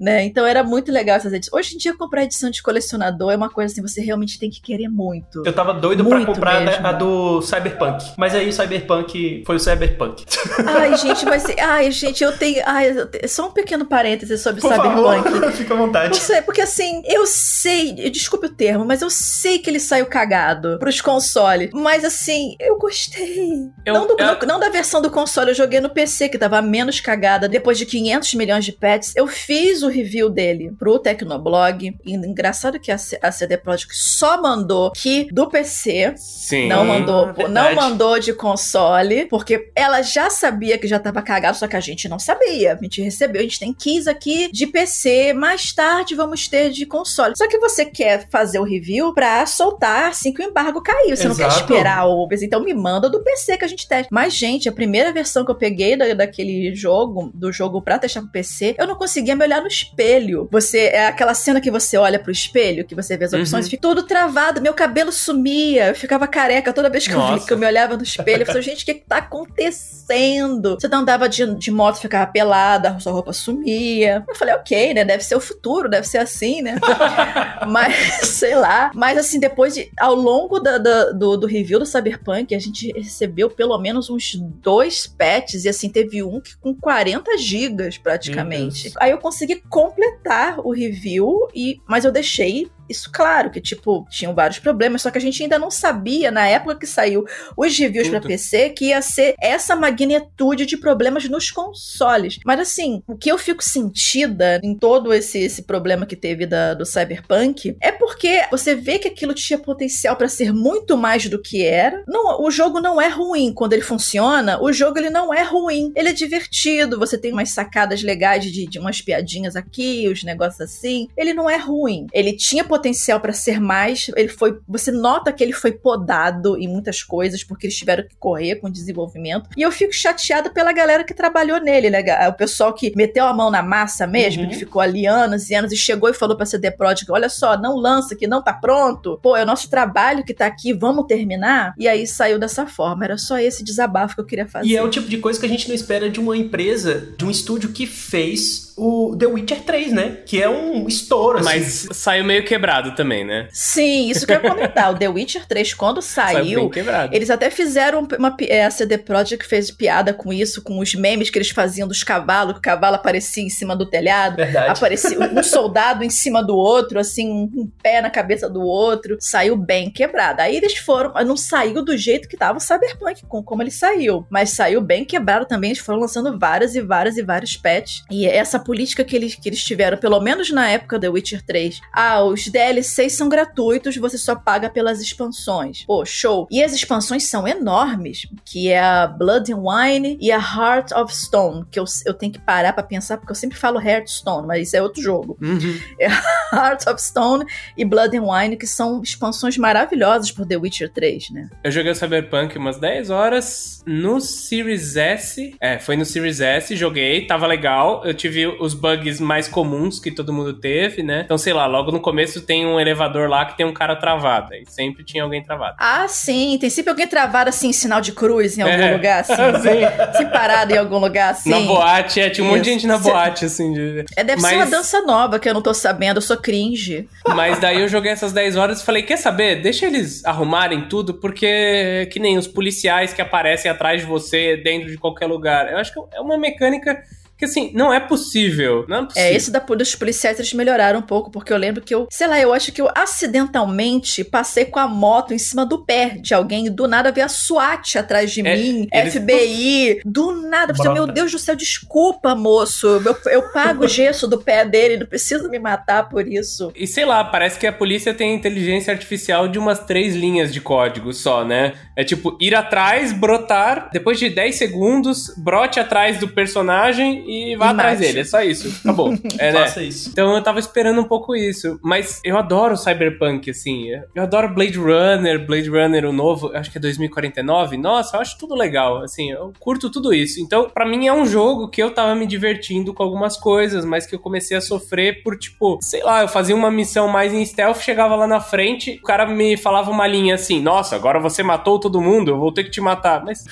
Né? Então era muito legal essas edições. Hoje em dia comprar edição de colecionador é uma coisa assim, você realmente tem que querer muito. Eu tava doido muito pra comprar mesmo. a do Cyberpunk. Mas aí o Cyberpunk foi o Cyberpunk. Ai, gente, mas. Ai, gente, eu tenho. Ai, só um pequeno parêntese sobre Por Cyberpunk. Favor, fica à vontade. Sei, porque assim, eu sei, desculpe o termo, mas eu sei que ele saiu cagado pros consoles. Mas assim, eu gostei. Eu, não, do, eu... Não, não, da versão do console, eu joguei no PC, que tava menos cagada. Depois de 500 milhões de pets, eu fiz o review dele pro Tecnoblog. E engraçado que a, CD Projekt só mandou que do PC. Sim. Não mandou, não mandou de console, porque ela já sabia que já tava cagado, só que a gente não sabia. A gente recebeu, a gente tem keys aqui de PC, mais tarde vamos ter de console. Só que você quer fazer o review pra soltar assim que o embargo caiu. Você Exato. não quer esperar o PC. Então me manda do PC que a gente testa. Mas, gente, a primeira versão que eu peguei da, daquele jogo, do jogo pra testar pro PC, eu não conseguia me olhar no espelho. Você, é aquela cena cena que você olha pro espelho, que você vê as opções, Uhum. fica tudo travado, meu cabelo sumia, eu ficava careca toda vez que eu, vi, que eu me olhava no espelho. Eu falei, gente, o que, que tá acontecendo? Você não andava de, de moto, ficava pelada, sua roupa sumia. Eu falei, ok, né? Deve ser o futuro, deve ser assim, né? Mas, sei lá. Mas assim, depois de. Ao longo da- da- do, do review do Cyberpunk, a gente recebeu pelo menos uns dois patches. E assim, teve um que com 40 gigas praticamente. Aí eu consegui completar o review, e mas eu deixei. Isso claro, que tipo, tinham vários problemas, só que a gente ainda não sabia, na época que saiu os reviews pra Tudo. PC, que ia ser essa magnitude de problemas nos consoles. Mas assim, o que eu fico sentida em todo esse, esse problema que teve da, do Cyberpunk é porque você vê que aquilo tinha potencial pra ser muito mais do que era. Não, o jogo não é ruim quando ele funciona. O jogo ele não é ruim, ele é divertido. Você tem umas sacadas legais de, de umas piadinhas aqui, os negócios assim. Ele não é ruim. Ele tinha potencial pra ser mais. Ele foi, você nota que ele foi podado em muitas coisas porque eles tiveram que correr com o desenvolvimento. E eu fico chateada pela galera que trabalhou nele, né? O pessoal que meteu a mão na massa mesmo, Uhum. que ficou ali anos e anos e chegou e falou pra CD Projekt: olha só, não lança que não tá pronto. Pô, é o nosso trabalho que tá aqui, vamos terminar. E aí saiu dessa forma. Era só esse desabafo que eu queria fazer. E é o tipo de coisa que a gente não espera de uma empresa, de um estúdio que fez o The Witcher 3, né? Que é um estouro, assim. Mas saiu meio quebrado também, né? Sim, isso que eu ia comentar. o The Witcher 3, quando Saiu saiu. Eles até fizeram uma. é, a CD Projekt fez piada com isso, com os memes que eles faziam dos cavalos, que o cavalo aparecia em cima do telhado. Verdade. Aparecia um soldado em cima do outro, assim, um um pé na cabeça do outro. Saiu bem quebrado. Aí eles foram. Não saiu do jeito que tava o Cyberpunk, com como ele saiu. Mas saiu bem quebrado também. Eles foram lançando várias e várias e vários patches. E essa política que eles, que eles tiveram, pelo menos na época do Witcher 3. Ah, os DLCs são gratuitos, você só paga pelas expansões. Pô, show. E as expansões são enormes, que é a Blood and Wine e a Heart of Stone, que eu, eu tenho que parar pra pensar, porque eu sempre falo Hearthstone, mas isso é outro jogo. Uhum. Heart of Stone e Blood and Wine, que são expansões maravilhosas por The Witcher 3, né? Eu joguei o Cyberpunk umas 10 horas no Series S. É, foi no Series S, joguei, tava legal. Eu tive os bugs mais comuns que todo mundo teve, né? Então, sei lá, logo no começo tem um elevador lá que tem um cara travado. Aí sempre tinha alguém travado. Ah, sim, tem sempre alguém travado assim, sinal de cruz em algum É. lugar, assim. Sim. assim, parado em algum lugar, assim. Na boate, é, tinha um monte de Isso. gente na boate, assim. de- É, deve ser Mas- uma dança nova que eu não tô sabendo, eu sou cringe. Mas daí eu joguei essas 10 horas e falei, quer saber? Deixa eles arrumarem tudo, porque que nem os policiais que aparecem atrás de você dentro de qualquer lugar. Eu acho que é uma mecânica que, assim, não é possível. Não é possível. É, esse da, dos policiais eles melhoraram um pouco, porque eu lembro que eu, sei lá, eu acho que eu acidentalmente passei com a moto em cima do pé de alguém e do nada veio a SWAT atrás de É, mim, eles- FBI, do nada. Eu pensei, meu Deus do céu, desculpa, moço, eu, eu pago o gesso do pé dele, não preciso me matar por isso. E sei lá, parece que a polícia tem inteligência artificial de umas três linhas de código só, né? É tipo, ir atrás, brotar, depois de 10 segundos, brote atrás do personagem e vá E atrás mate. dele. É só isso. Acabou. É, né? Faça isso. Então eu tava esperando um pouco isso. Mas eu adoro Cyberpunk, assim. Eu adoro Blade Runner, Blade Runner, o novo, acho que é 2049. Nossa, eu acho tudo legal. Assim, eu curto tudo isso. Então, pra mim é um jogo que eu tava me divertindo com algumas coisas, mas que eu comecei a sofrer por, tipo, sei lá, eu fazia uma missão mais em stealth, chegava lá na frente, o cara me falava uma linha assim: Nossa, agora você matou todo mundo, eu vou ter que te matar. Mas,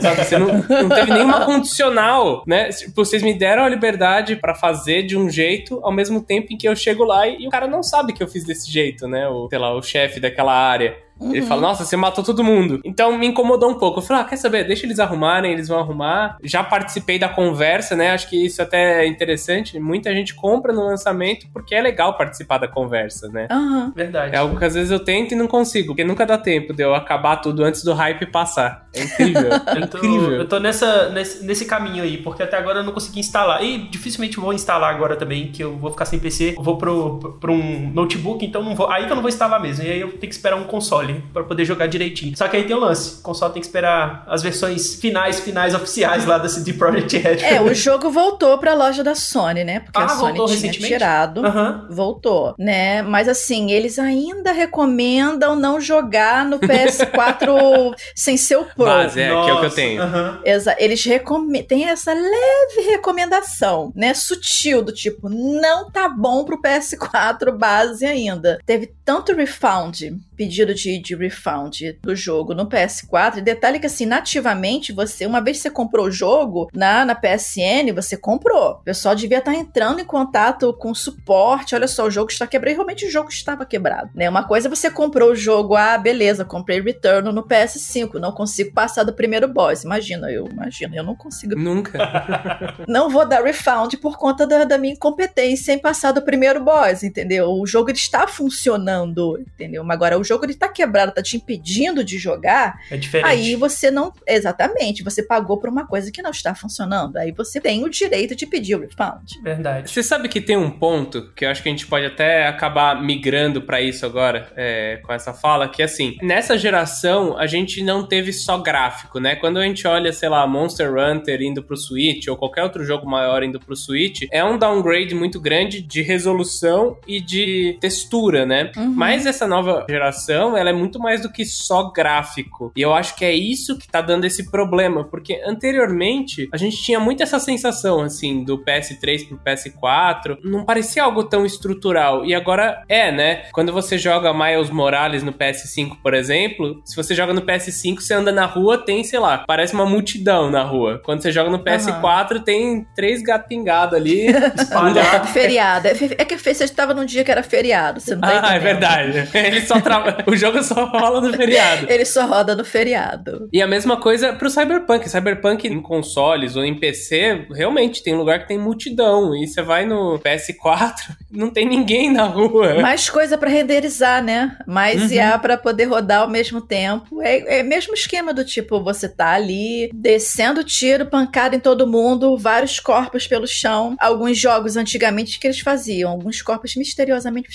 sabe, você não, não teve nenhuma condicional, né? Tipo, vocês me deram a liberdade pra fazer de um jeito, ao mesmo tempo em que eu chego lá e, e o cara não sabe que eu fiz desse jeito, né? O, sei lá, o chefe daquela área. Ele fala, nossa, você matou todo mundo. Então me incomodou um pouco. Eu falei, ah, quer saber? Deixa eles arrumarem, eles vão arrumar. Já participei da conversa, né? Acho que isso até é interessante. Muita gente compra no lançamento porque é legal participar da conversa, né? Aham. Verdade. É algo que às vezes eu tento e não consigo, porque nunca dá tempo de eu acabar tudo antes do hype passar. É incrível. É Eu tô, incrível. eu tô nessa, nesse, nesse caminho aí, porque até agora eu não consegui instalar. E dificilmente vou instalar agora também, que eu vou ficar sem PC. Eu vou pro, pro um notebook, então não vou. Aí que eu não vou instalar mesmo. E aí eu tenho que esperar um console pra poder jogar direitinho. Só que aí tem o lance: o console tem que esperar as versões finais, finais oficiais lá da CD Projekt Red. É, o jogo voltou pra loja da Sony, né? Porque Ah, a Sony voltou tinha recentemente? tirado. Aham. Voltou, né? Mas assim, eles ainda recomendam não jogar no PS4 sem ser o. Pro. Base, é, que é o que eu tenho. aham. Exa eles recomendam. Tem essa leve recomendação, né? Sutil, do tipo, não tá bom pro PS4 base ainda. Teve tanto refund, pedido de, de refund do jogo no PS4. E detalhe que, assim, nativamente, você, uma vez que você comprou o jogo na, na PSN, você comprou. O pessoal devia estar entrando em contato com suporte. Olha só, o jogo está quebrado. E realmente o jogo estava quebrado. Né? Uma coisa é você comprou o jogo, ah, beleza, comprei Return no PS5. Não consigo passar do primeiro boss. Imagina, eu imagino, eu não consigo Nunca. não vou dar refund por conta da, da minha incompetência em passar do primeiro boss, entendeu? O jogo está funcionando, entendeu? Mas agora o jogo ele tá quebrado, tá te impedindo de jogar, É diferente. aí você não. Exatamente, você pagou por uma coisa que não está funcionando. Aí você tem o direito de pedir o refund. Verdade. Você sabe que tem um ponto que eu acho que a gente pode até acabar migrando pra isso agora, é, com essa fala, que assim, nessa geração a gente não teve só gráfico, né? Quando a gente olha, sei lá, Monster Hunter indo pro Switch ou qualquer outro jogo maior indo pro Switch, é um downgrade muito grande de resolução e de textura, né? Uhum. Mas essa nova geração, ela é muito mais do que só gráfico. E eu acho que é isso que tá dando esse problema, porque anteriormente a gente tinha muito essa sensação, assim, do PS3 pro PS4, não parecia algo tão estrutural. E agora é, né? Quando você joga Miles Morales no PS5, por exemplo, se você joga no PS5, você anda na rua, tem, sei lá, parece uma multidão na rua. Quando você joga no PS4, tem três gatos pingados ali. Espalhado. Feriado. É, é que você estava num dia que era feriado, você não tá ah, é entendendo. verdade. Ele só o jogo só rola no feriado. Ele só roda no feriado. E a mesma coisa pro Cyberpunk. Cyberpunk em consoles ou em PC, realmente tem lugar que tem multidão. E você vai no PS4, não tem ninguém na rua. Mais coisa pra renderizar, né? Mais Uhum. IA pra poder rodar ao mesmo tempo. É, é o mesmo esquema do tipo, você tá ali, descendo tiro, pancada em todo mundo, vários corpos pelo chão. Alguns jogos antigamente que eles faziam, alguns corpos misteriosamente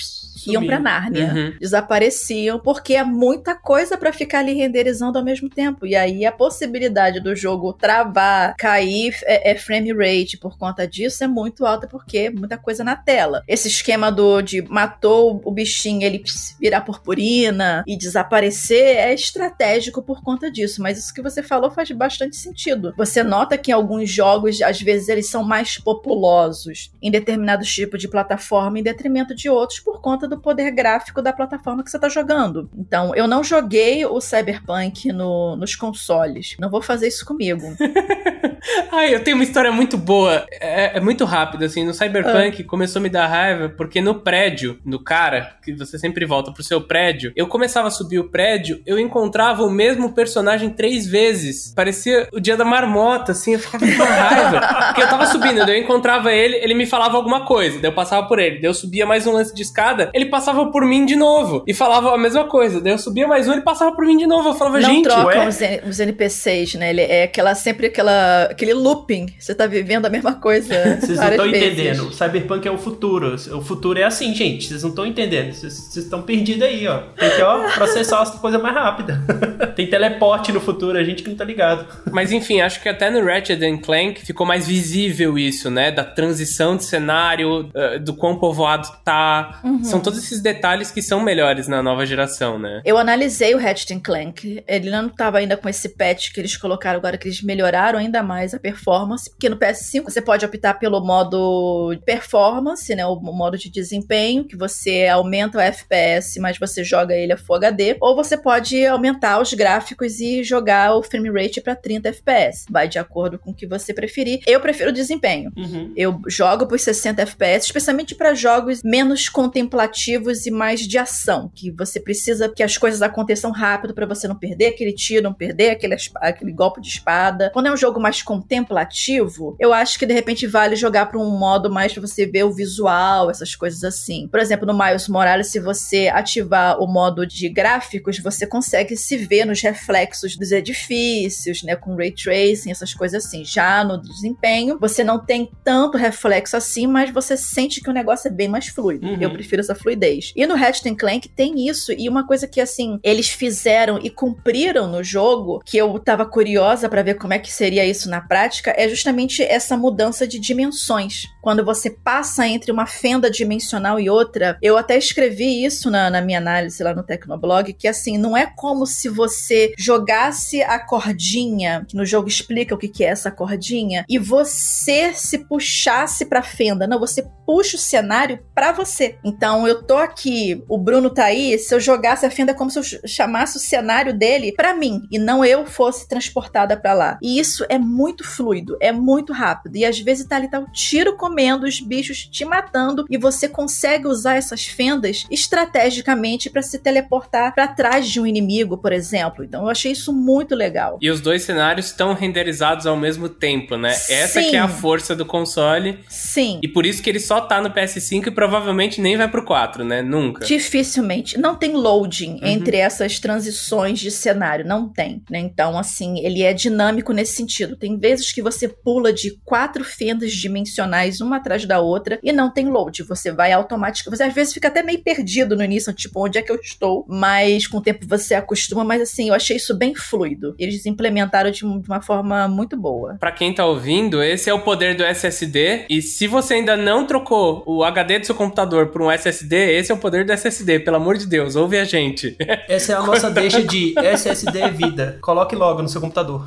iam pra Sumiam. Nárnia. Uhum. Desapareciam, porque é muita coisa pra ficar ali renderizando ao mesmo tempo. E aí a possibilidade do jogo travar, cair é, é frame rate por conta disso é muito alta, porque é muita coisa na tela. Esse esquema do de matou o bichinho, ele virar purpurina e desaparecer é estratégico por conta disso. Mas isso que você falou faz bastante sentido. Você nota que alguns jogos, às vezes, eles são mais populosos em determinados tipos de plataforma em detrimento de outros por conta do poder gráfico da plataforma que você está jogando. Então, eu não joguei o Cyberpunk no- nos consoles. Não vou fazer isso comigo. Ai, eu tenho uma história muito boa. É, é muito rápida, assim. No Cyberpunk começou a me dar raiva porque no prédio do cara, que você sempre volta pro seu prédio, eu começava a subir o prédio, eu encontrava o mesmo personagem três vezes. Parecia o dia da marmota, assim. Eu ficava com raiva. Porque eu tava subindo, daí eu encontrava ele, ele me falava alguma coisa, daí eu passava por ele. Daí eu subia mais um lance de escada, ele passava por mim de novo e falava a mesma coisa. Daí eu subia mais um, ele passava por mim de novo. Eu falava, não gente. trocam ué? os NPCs, né? Ele é aquela, sempre aquela, aquele looping. Você tá vivendo a mesma coisa. Vocês não estão entendendo. O Cyberpunk é o futuro. O futuro é assim, gente. Vocês não estão entendendo. Vocês estão perdidos aí, ó. Tem que, ó, processar as coisas mais rápida. Tem teleporte no futuro, a gente que não tá ligado. Mas enfim, acho que até no Ratchet Clank ficou mais visível isso, né? Da transição de cenário, eh, do quão povoado tá. Uhum. São todos esses detalhes que são melhores na nova geração, né? Eu analisei o Ratchet Clank. Ele não tava ainda com esse patch que eles colocaram agora, que eles melhoraram ainda mais a performance. Porque no PS5 você pode optar pelo modo performance, né? O modo de desempenho, que você aumenta o FPS, mas você joga ele a Full HD. Ou você pode aumentar os gráficos e jogar o frame rate pra 30 FPS. Vai de acordo com o que você preferir. Eu prefiro o desempenho. Uhum. Eu jogo por 60 FPS, especialmente para jogos menos contemplativos e mais de ação, que você precisa que as coisas aconteçam rápido para você não perder aquele tiro, não perder aquele, aquele golpe de espada. Quando é um jogo mais contemplativo, eu acho que de repente vale jogar para um modo mais para você ver o visual, essas coisas assim. Por exemplo, no Miles Morales, se você ativar o modo de gráficos, você consegue se ver nos reflexos dos edifícios, né, com ray tracing, essas coisas assim. Já no desempenho, você não tem tanto reflexo assim, mas você sente que o negócio é bem mais fluido. Uhum. Eu prefiro essa fluidez. E no Ratchet Clank tem isso, e uma coisa que, assim, eles fizeram e cumpriram no jogo, que eu tava curiosa para ver como é que seria isso na prática, é justamente essa mudança de dimensões. Quando você passa entre uma fenda dimensional e outra, eu até escrevi isso na, na minha análise lá no Tecnoblog, que assim, não é como se você jogasse a cordinha, que no jogo explica o que, que é essa cordinha, e você se puxasse pra fenda. Não, você puxa o cenário para você. Então eu tô aqui, o Bruno tá aí, se eu jogasse a fenda é como se eu chamasse o cenário dele para mim e não eu fosse transportada para lá. E isso é muito fluido, é muito rápido. E às vezes tá ali tá o tiro comendo, os bichos te matando e você consegue usar essas fendas estrategicamente para se teleportar para trás de um inimigo, por exemplo. Então eu achei isso muito legal. E os dois cenários estão renderizados ao mesmo tempo, né? Essa que é a força do console. Sim. E por isso que ele só tá no PS5 e provavelmente nem vai pro 4, né? Nunca. Dificilmente. Não tem loading uhum. entre essas transições de cenário, não tem. Né? Então, assim, ele é dinâmico nesse sentido. Tem vezes que você pula de quatro fendas dimensionais uma atrás da outra e não tem load. Você vai automaticamente. Você às vezes fica até meio perdido no início, tipo, onde é que eu estou? Mas com o tempo você acostuma. Mas assim, eu achei isso bem fluido. Eles implementaram de uma forma muito boa. Para quem tá ouvindo, esse é o poder do SSD. E se você ainda não trocou o HD do seu computador por um SSD, esse é o poder do SSD. Pelo amor de Deus, ouve a gente. Essa é a nossa deixa de SSD é vida. Coloque logo no seu computador.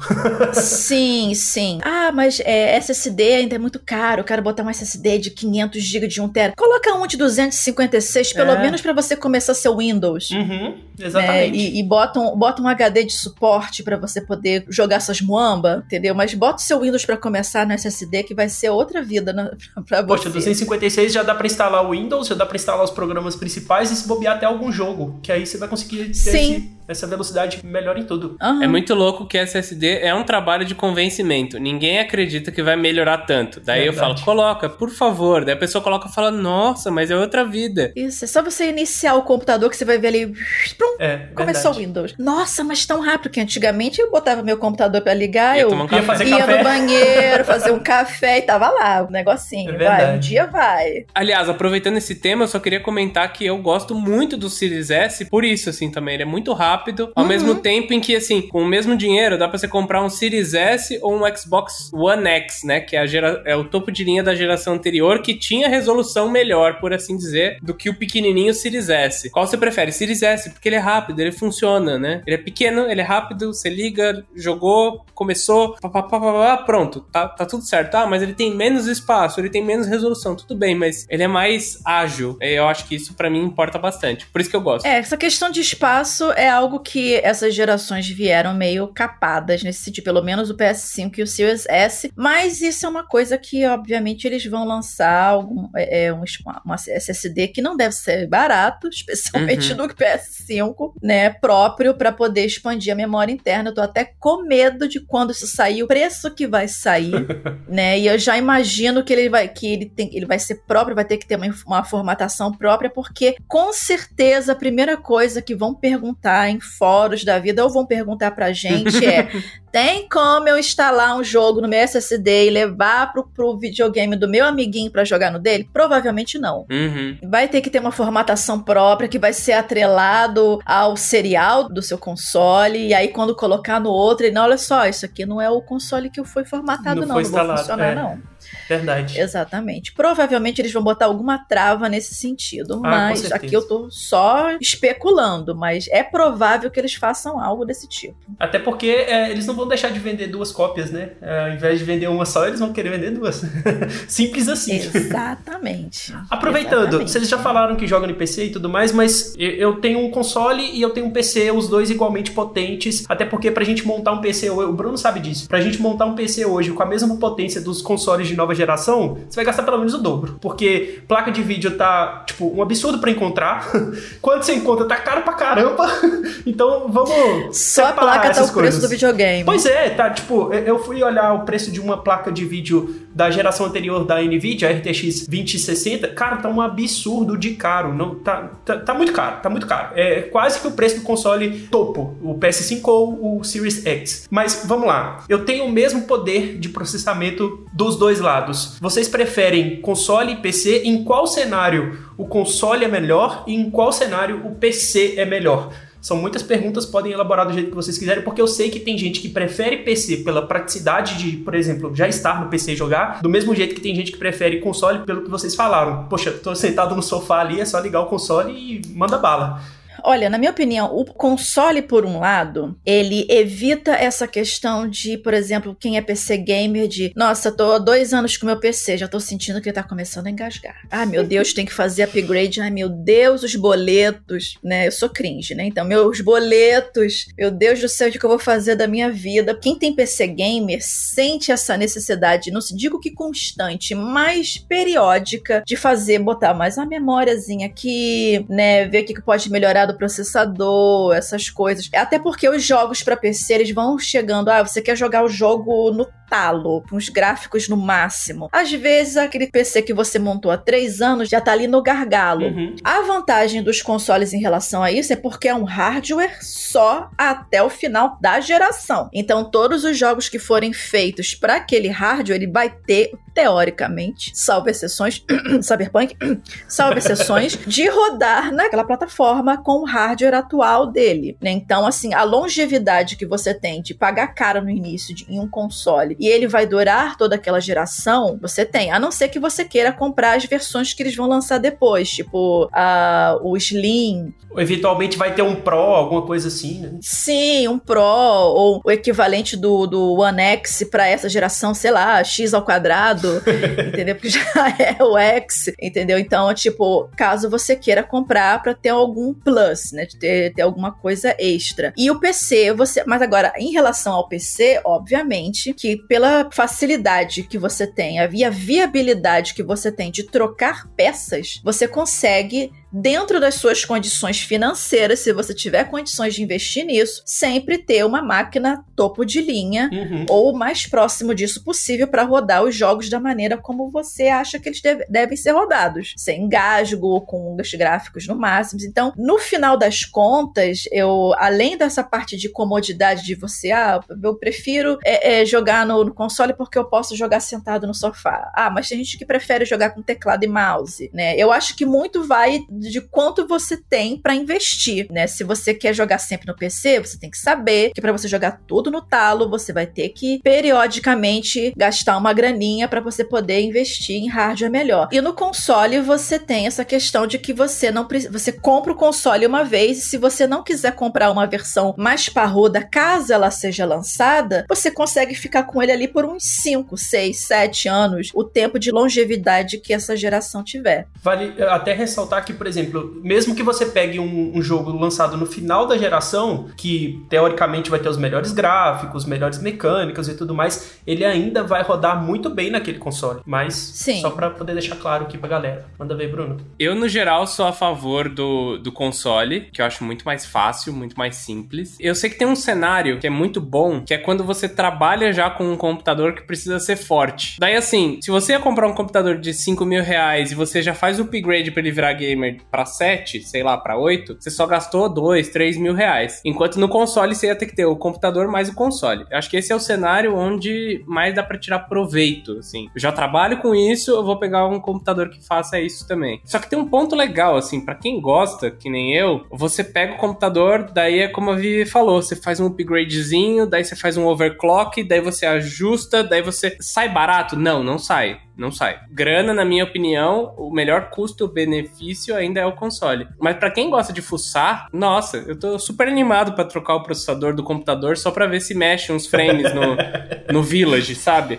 sim, sim. Ah, mas é, SSD ainda é muito caro. Eu quero botar um SSD de 500 GB de 1 TB. Coloca um de 256, pelo é. menos para você começar seu Windows. Uhum, exatamente. Né? E, e, bota, um, bota um HD de suporte para você poder jogar suas muamba, entendeu? Mas bota o seu Windows para começar no SSD que vai ser outra vida na, pra você. Poxa, 256 já dá para instalar o Windows, já dá para instalar os programas principais e se bobear até algum jogo, que aí você vai conseguir ter Sim. Esse essa velocidade melhor em tudo. Uhum. É muito louco que SSD é um trabalho de convencimento. Ninguém acredita que vai melhorar tanto. Daí Verdade. eu falo, coloca, por favor. Daí a pessoa coloca e fala, nossa, mas é outra vida. Isso, é só você iniciar o computador que você vai ver ali. É, começou o Windows. Nossa, mas tão rápido que antigamente eu botava meu computador para ligar, ia eu um ia, fazer ia no banheiro, fazer um café e tava lá, o negocinho. É vai, um dia vai. Aliás, aproveitando esse tema, eu só queria comentar que eu gosto muito do Series S por isso, assim, também. Ele é muito rápido rápido, ao uhum. mesmo tempo em que, assim, com o mesmo dinheiro, dá pra você comprar um Series S ou um Xbox One X, né? Que é, gera... é o topo de linha da geração anterior, que tinha resolução melhor, por assim dizer, do que o pequenininho Series S. Qual você prefere? Series S, porque ele é rápido, ele funciona, né? Ele é pequeno, ele é rápido, você liga, jogou, começou, pá, pronto, tá, tá tudo certo. Ah, mas ele tem menos espaço, ele tem menos resolução, tudo bem, mas ele é mais ágil. Eu acho que isso para mim importa bastante. Por isso que eu gosto. É, essa questão de espaço é algo algo que essas gerações vieram meio capadas nesse sentido, pelo menos o PS5 e o Series S, mas isso é uma coisa que, obviamente, eles vão lançar algum, é, é um, uma SSD que não deve ser barato, especialmente uhum. no PS5, né, próprio para poder expandir a memória interna. Eu tô até com medo de quando isso sair, o preço que vai sair, né, e eu já imagino que ele vai, que ele tem, ele vai ser próprio, vai ter que ter uma, uma formatação própria, porque com certeza a primeira coisa que vão perguntar em fóruns da vida ou vão perguntar pra gente é: tem como eu instalar um jogo no meu SSD e levar pro, pro videogame do meu amiguinho para jogar no dele? Provavelmente não. Uhum. Vai ter que ter uma formatação própria que vai ser atrelado ao serial do seu console. E aí, quando colocar no outro, ele, não, olha só, isso aqui não é o console que foi formatado, não. Não, não vai funcionar, é. não. Verdade. Exatamente. Provavelmente eles vão botar alguma trava nesse sentido, ah, mas aqui eu tô só especulando, mas é provável que eles façam algo desse tipo. Até porque é, eles não vão deixar de vender duas cópias, né? É, ao invés de vender uma só, eles vão querer vender duas. Simples assim. Exatamente. Aproveitando, Exatamente. vocês já falaram que jogam no PC e tudo mais, mas eu tenho um console e eu tenho um PC, os dois igualmente potentes, até porque pra gente montar um PC, o Bruno sabe disso, pra gente montar um PC hoje com a mesma potência dos consoles de nova geração, você vai gastar pelo menos o dobro. Porque placa de vídeo tá, tipo, um absurdo para encontrar. Quando você encontra, tá caro pra caramba. então vamos. Só a placa tá o coisas. preço do videogame. Pois é, tá. Tipo, eu fui olhar o preço de uma placa de vídeo da geração anterior da Nvidia, a RTX 2060. Cara, tá um absurdo de caro. Não, tá, tá, tá muito caro, tá muito caro. É quase que o preço do console topo, o PS5 ou o Series X. Mas vamos lá. Eu tenho o mesmo poder de processamento dos dois lados viciados. Vocês preferem console e PC? Em qual cenário o console é melhor e em qual cenário o PC é melhor? São muitas perguntas, podem elaborar do jeito que vocês quiserem, porque eu sei que tem gente que prefere PC pela praticidade de, por exemplo, já estar no PC e jogar, do mesmo jeito que tem gente que prefere console pelo que vocês falaram. Poxa, tô sentado no sofá ali, é só ligar o console e manda bala. Olha, na minha opinião, o console, por um lado, ele evita essa questão de, por exemplo, quem é PC gamer, de nossa, tô há dois anos com meu PC, já tô sentindo que ele tá começando a engasgar. Ah, meu Deus, tem que fazer upgrade. Ai, meu Deus, os boletos, né? Eu sou cringe, né? Então, meus boletos, meu Deus do céu, o que eu vou fazer da minha vida? Quem tem PC gamer sente essa necessidade, não se digo que constante, mas periódica, de fazer, botar mais uma memóriazinha aqui, né? Ver o que pode melhorar do processador, essas coisas. Até porque os jogos para PC eles vão chegando, ah, você quer jogar o jogo no com os gráficos no máximo. Às vezes, aquele PC que você montou há três anos já tá ali no gargalo. Uhum. A vantagem dos consoles em relação a isso é porque é um hardware só até o final da geração. Então, todos os jogos que forem feitos para aquele hardware, ele vai ter, teoricamente, salvo exceções, Cyberpunk, salvo exceções, de rodar naquela plataforma com o hardware atual dele. Né? Então, assim, a longevidade que você tem de pagar caro no início de, em um console e ele vai durar toda aquela geração, você tem. A não ser que você queira comprar as versões que eles vão lançar depois, tipo a, o Slim. Eventualmente vai ter um Pro, alguma coisa assim, né? Sim, um Pro, ou o equivalente do, do One X para essa geração, sei lá, X ao quadrado, entendeu? Porque já é o X, entendeu? Então, tipo, caso você queira comprar para ter algum plus, né? De ter, ter alguma coisa extra. E o PC, você. Mas agora, em relação ao PC, obviamente, que pela facilidade que você tem, a viabilidade que você tem de trocar peças, você consegue dentro das suas condições financeiras, se você tiver condições de investir nisso, sempre ter uma máquina topo de linha uhum. ou o mais próximo disso possível para rodar os jogos da maneira como você acha que eles deve, devem ser rodados, sem engasgo, com os gráficos no máximo. Então, no final das contas, eu, além dessa parte de comodidade de você, ah, eu prefiro é, é, jogar no, no, console porque eu posso jogar sentado no sofá. Ah, mas tem gente que prefere jogar com teclado e mouse, né? Eu acho que muito vai de quanto você tem para investir, né? Se você quer jogar sempre no PC, você tem que saber que para você jogar tudo no talo, você vai ter que periodicamente gastar uma graninha para você poder investir em hardware melhor. E no console você tem essa questão de que você não você compra o console uma vez e se você não quiser comprar uma versão mais parruda, caso ela seja lançada, você consegue ficar com ele ali por uns 5, 6, 7 anos, o tempo de longevidade que essa geração tiver. Vale até ressaltar que, por exemplo, mesmo que você pegue um, um jogo lançado no final da geração, que teoricamente vai ter os melhores gráficos, melhores mecânicas e tudo mais, ele ainda vai rodar muito bem naquele console. Mas, Sim. só para poder deixar claro aqui pra galera. Manda ver, Bruno. Eu, no geral, sou a favor do, do console, que eu acho muito mais fácil, muito mais simples. Eu sei que tem um cenário que é muito bom, que é quando você trabalha já com um computador que precisa ser forte. Daí, assim, se você ia comprar um computador de 5 mil reais e você já faz o upgrade para ele virar gamer para 7, sei lá, para 8, você só gastou 2, 3 mil reais. Enquanto no console você ia ter que ter o computador mais o console. Eu acho que esse é o cenário onde mais dá para tirar proveito, assim. Eu já trabalho com isso, eu vou pegar um computador que faça isso também. Só que tem um ponto legal, assim, para quem gosta, que nem eu, você pega o computador, daí é como a Vivi falou, você faz um upgradezinho, daí você faz um overclock, daí você ajusta, daí você sai barato? Não, não sai não sai. Grana, na minha opinião, o melhor custo-benefício ainda é o console. Mas para quem gosta de fuçar, nossa, eu tô super animado para trocar o processador do computador só para ver se mexe uns frames no, no Village, sabe?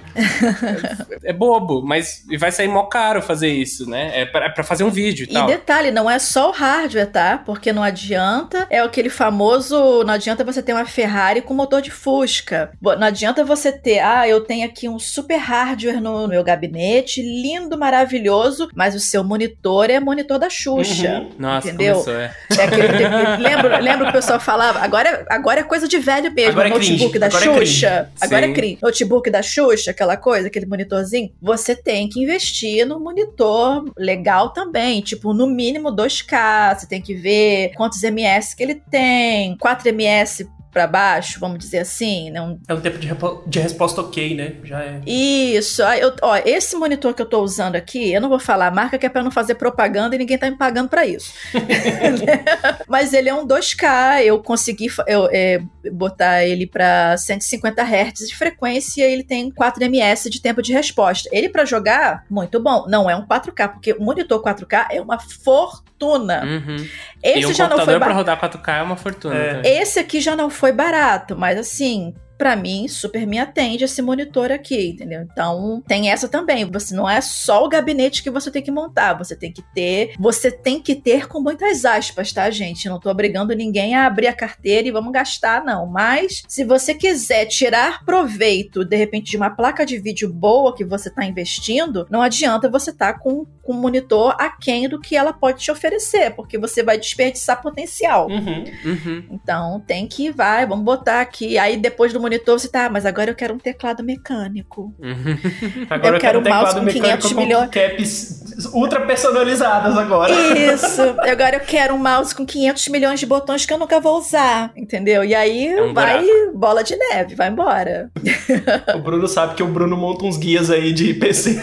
É, é, bobo, mas vai sair mó caro fazer isso, né? É pra, é fazer um vídeo e, e tal. E detalhe, não é só o hardware, tá? Porque não adianta, é aquele famoso, não adianta você ter uma Ferrari com motor de Fusca. Não adianta você ter, ah, eu tenho aqui um super hardware no meu gabinete, gabinete lindo, maravilhoso, mas o seu monitor é monitor da Xuxa. Uhum. Nossa, entendeu? Começou, é. é aquele, lembra, lembra que o pessoal falava? Agora, agora é coisa de velho mesmo. Agora é notebook da agora é Xuxa. É agora Sim. é cringe. Notebook da Xuxa, aquela coisa, aquele monitorzinho. Você tem que investir no monitor legal também. Tipo, no mínimo 2K. Você tem que ver quantos MS que ele tem. 4 MS para baixo, vamos dizer assim, né? Um... É um tempo de, de resposta ok, né? Já é. Isso. Eu, ó, esse monitor que eu tô usando aqui, eu não vou falar a marca que é para não fazer propaganda e ninguém tá me pagando para isso. Mas ele é um 2K, eu consegui eu, é, botar ele para 150 Hz de frequência e ele tem 4 ms de tempo de resposta. Ele para jogar, muito bom. Não é um 4K, porque o monitor 4K é uma fortuna. Uhum. Esse e um já não foi barato. rodar 4K é uma fortuna. É. Esse aqui já não foi barato, mas assim, para mim, super me atende esse monitor aqui, entendeu? Então, tem essa também. Você não é só o gabinete que você tem que montar, você tem que ter, você tem que ter com muitas aspas, tá, gente? Não tô obrigando ninguém a abrir a carteira e vamos gastar, não. Mas, se você quiser tirar proveito, de repente, de uma placa de vídeo boa que você tá investindo, não adianta você tá com, com monitor aquém do que ela pode te oferecer, porque você vai desperdiçar potencial. Uhum, uhum. Então, tem que, vai, vamos botar aqui. Aí, depois do monitor você tá, mas agora eu quero um teclado mecânico. agora eu, quero, um mouse com 500 milhões. caps ultra personalizadas agora. Isso. Agora eu quero um mouse com 500 milhões de botões que eu nunca vou usar, entendeu? E aí é um vai buraco. bola de neve, vai embora. o Bruno sabe que o Bruno monta uns guias aí de PC.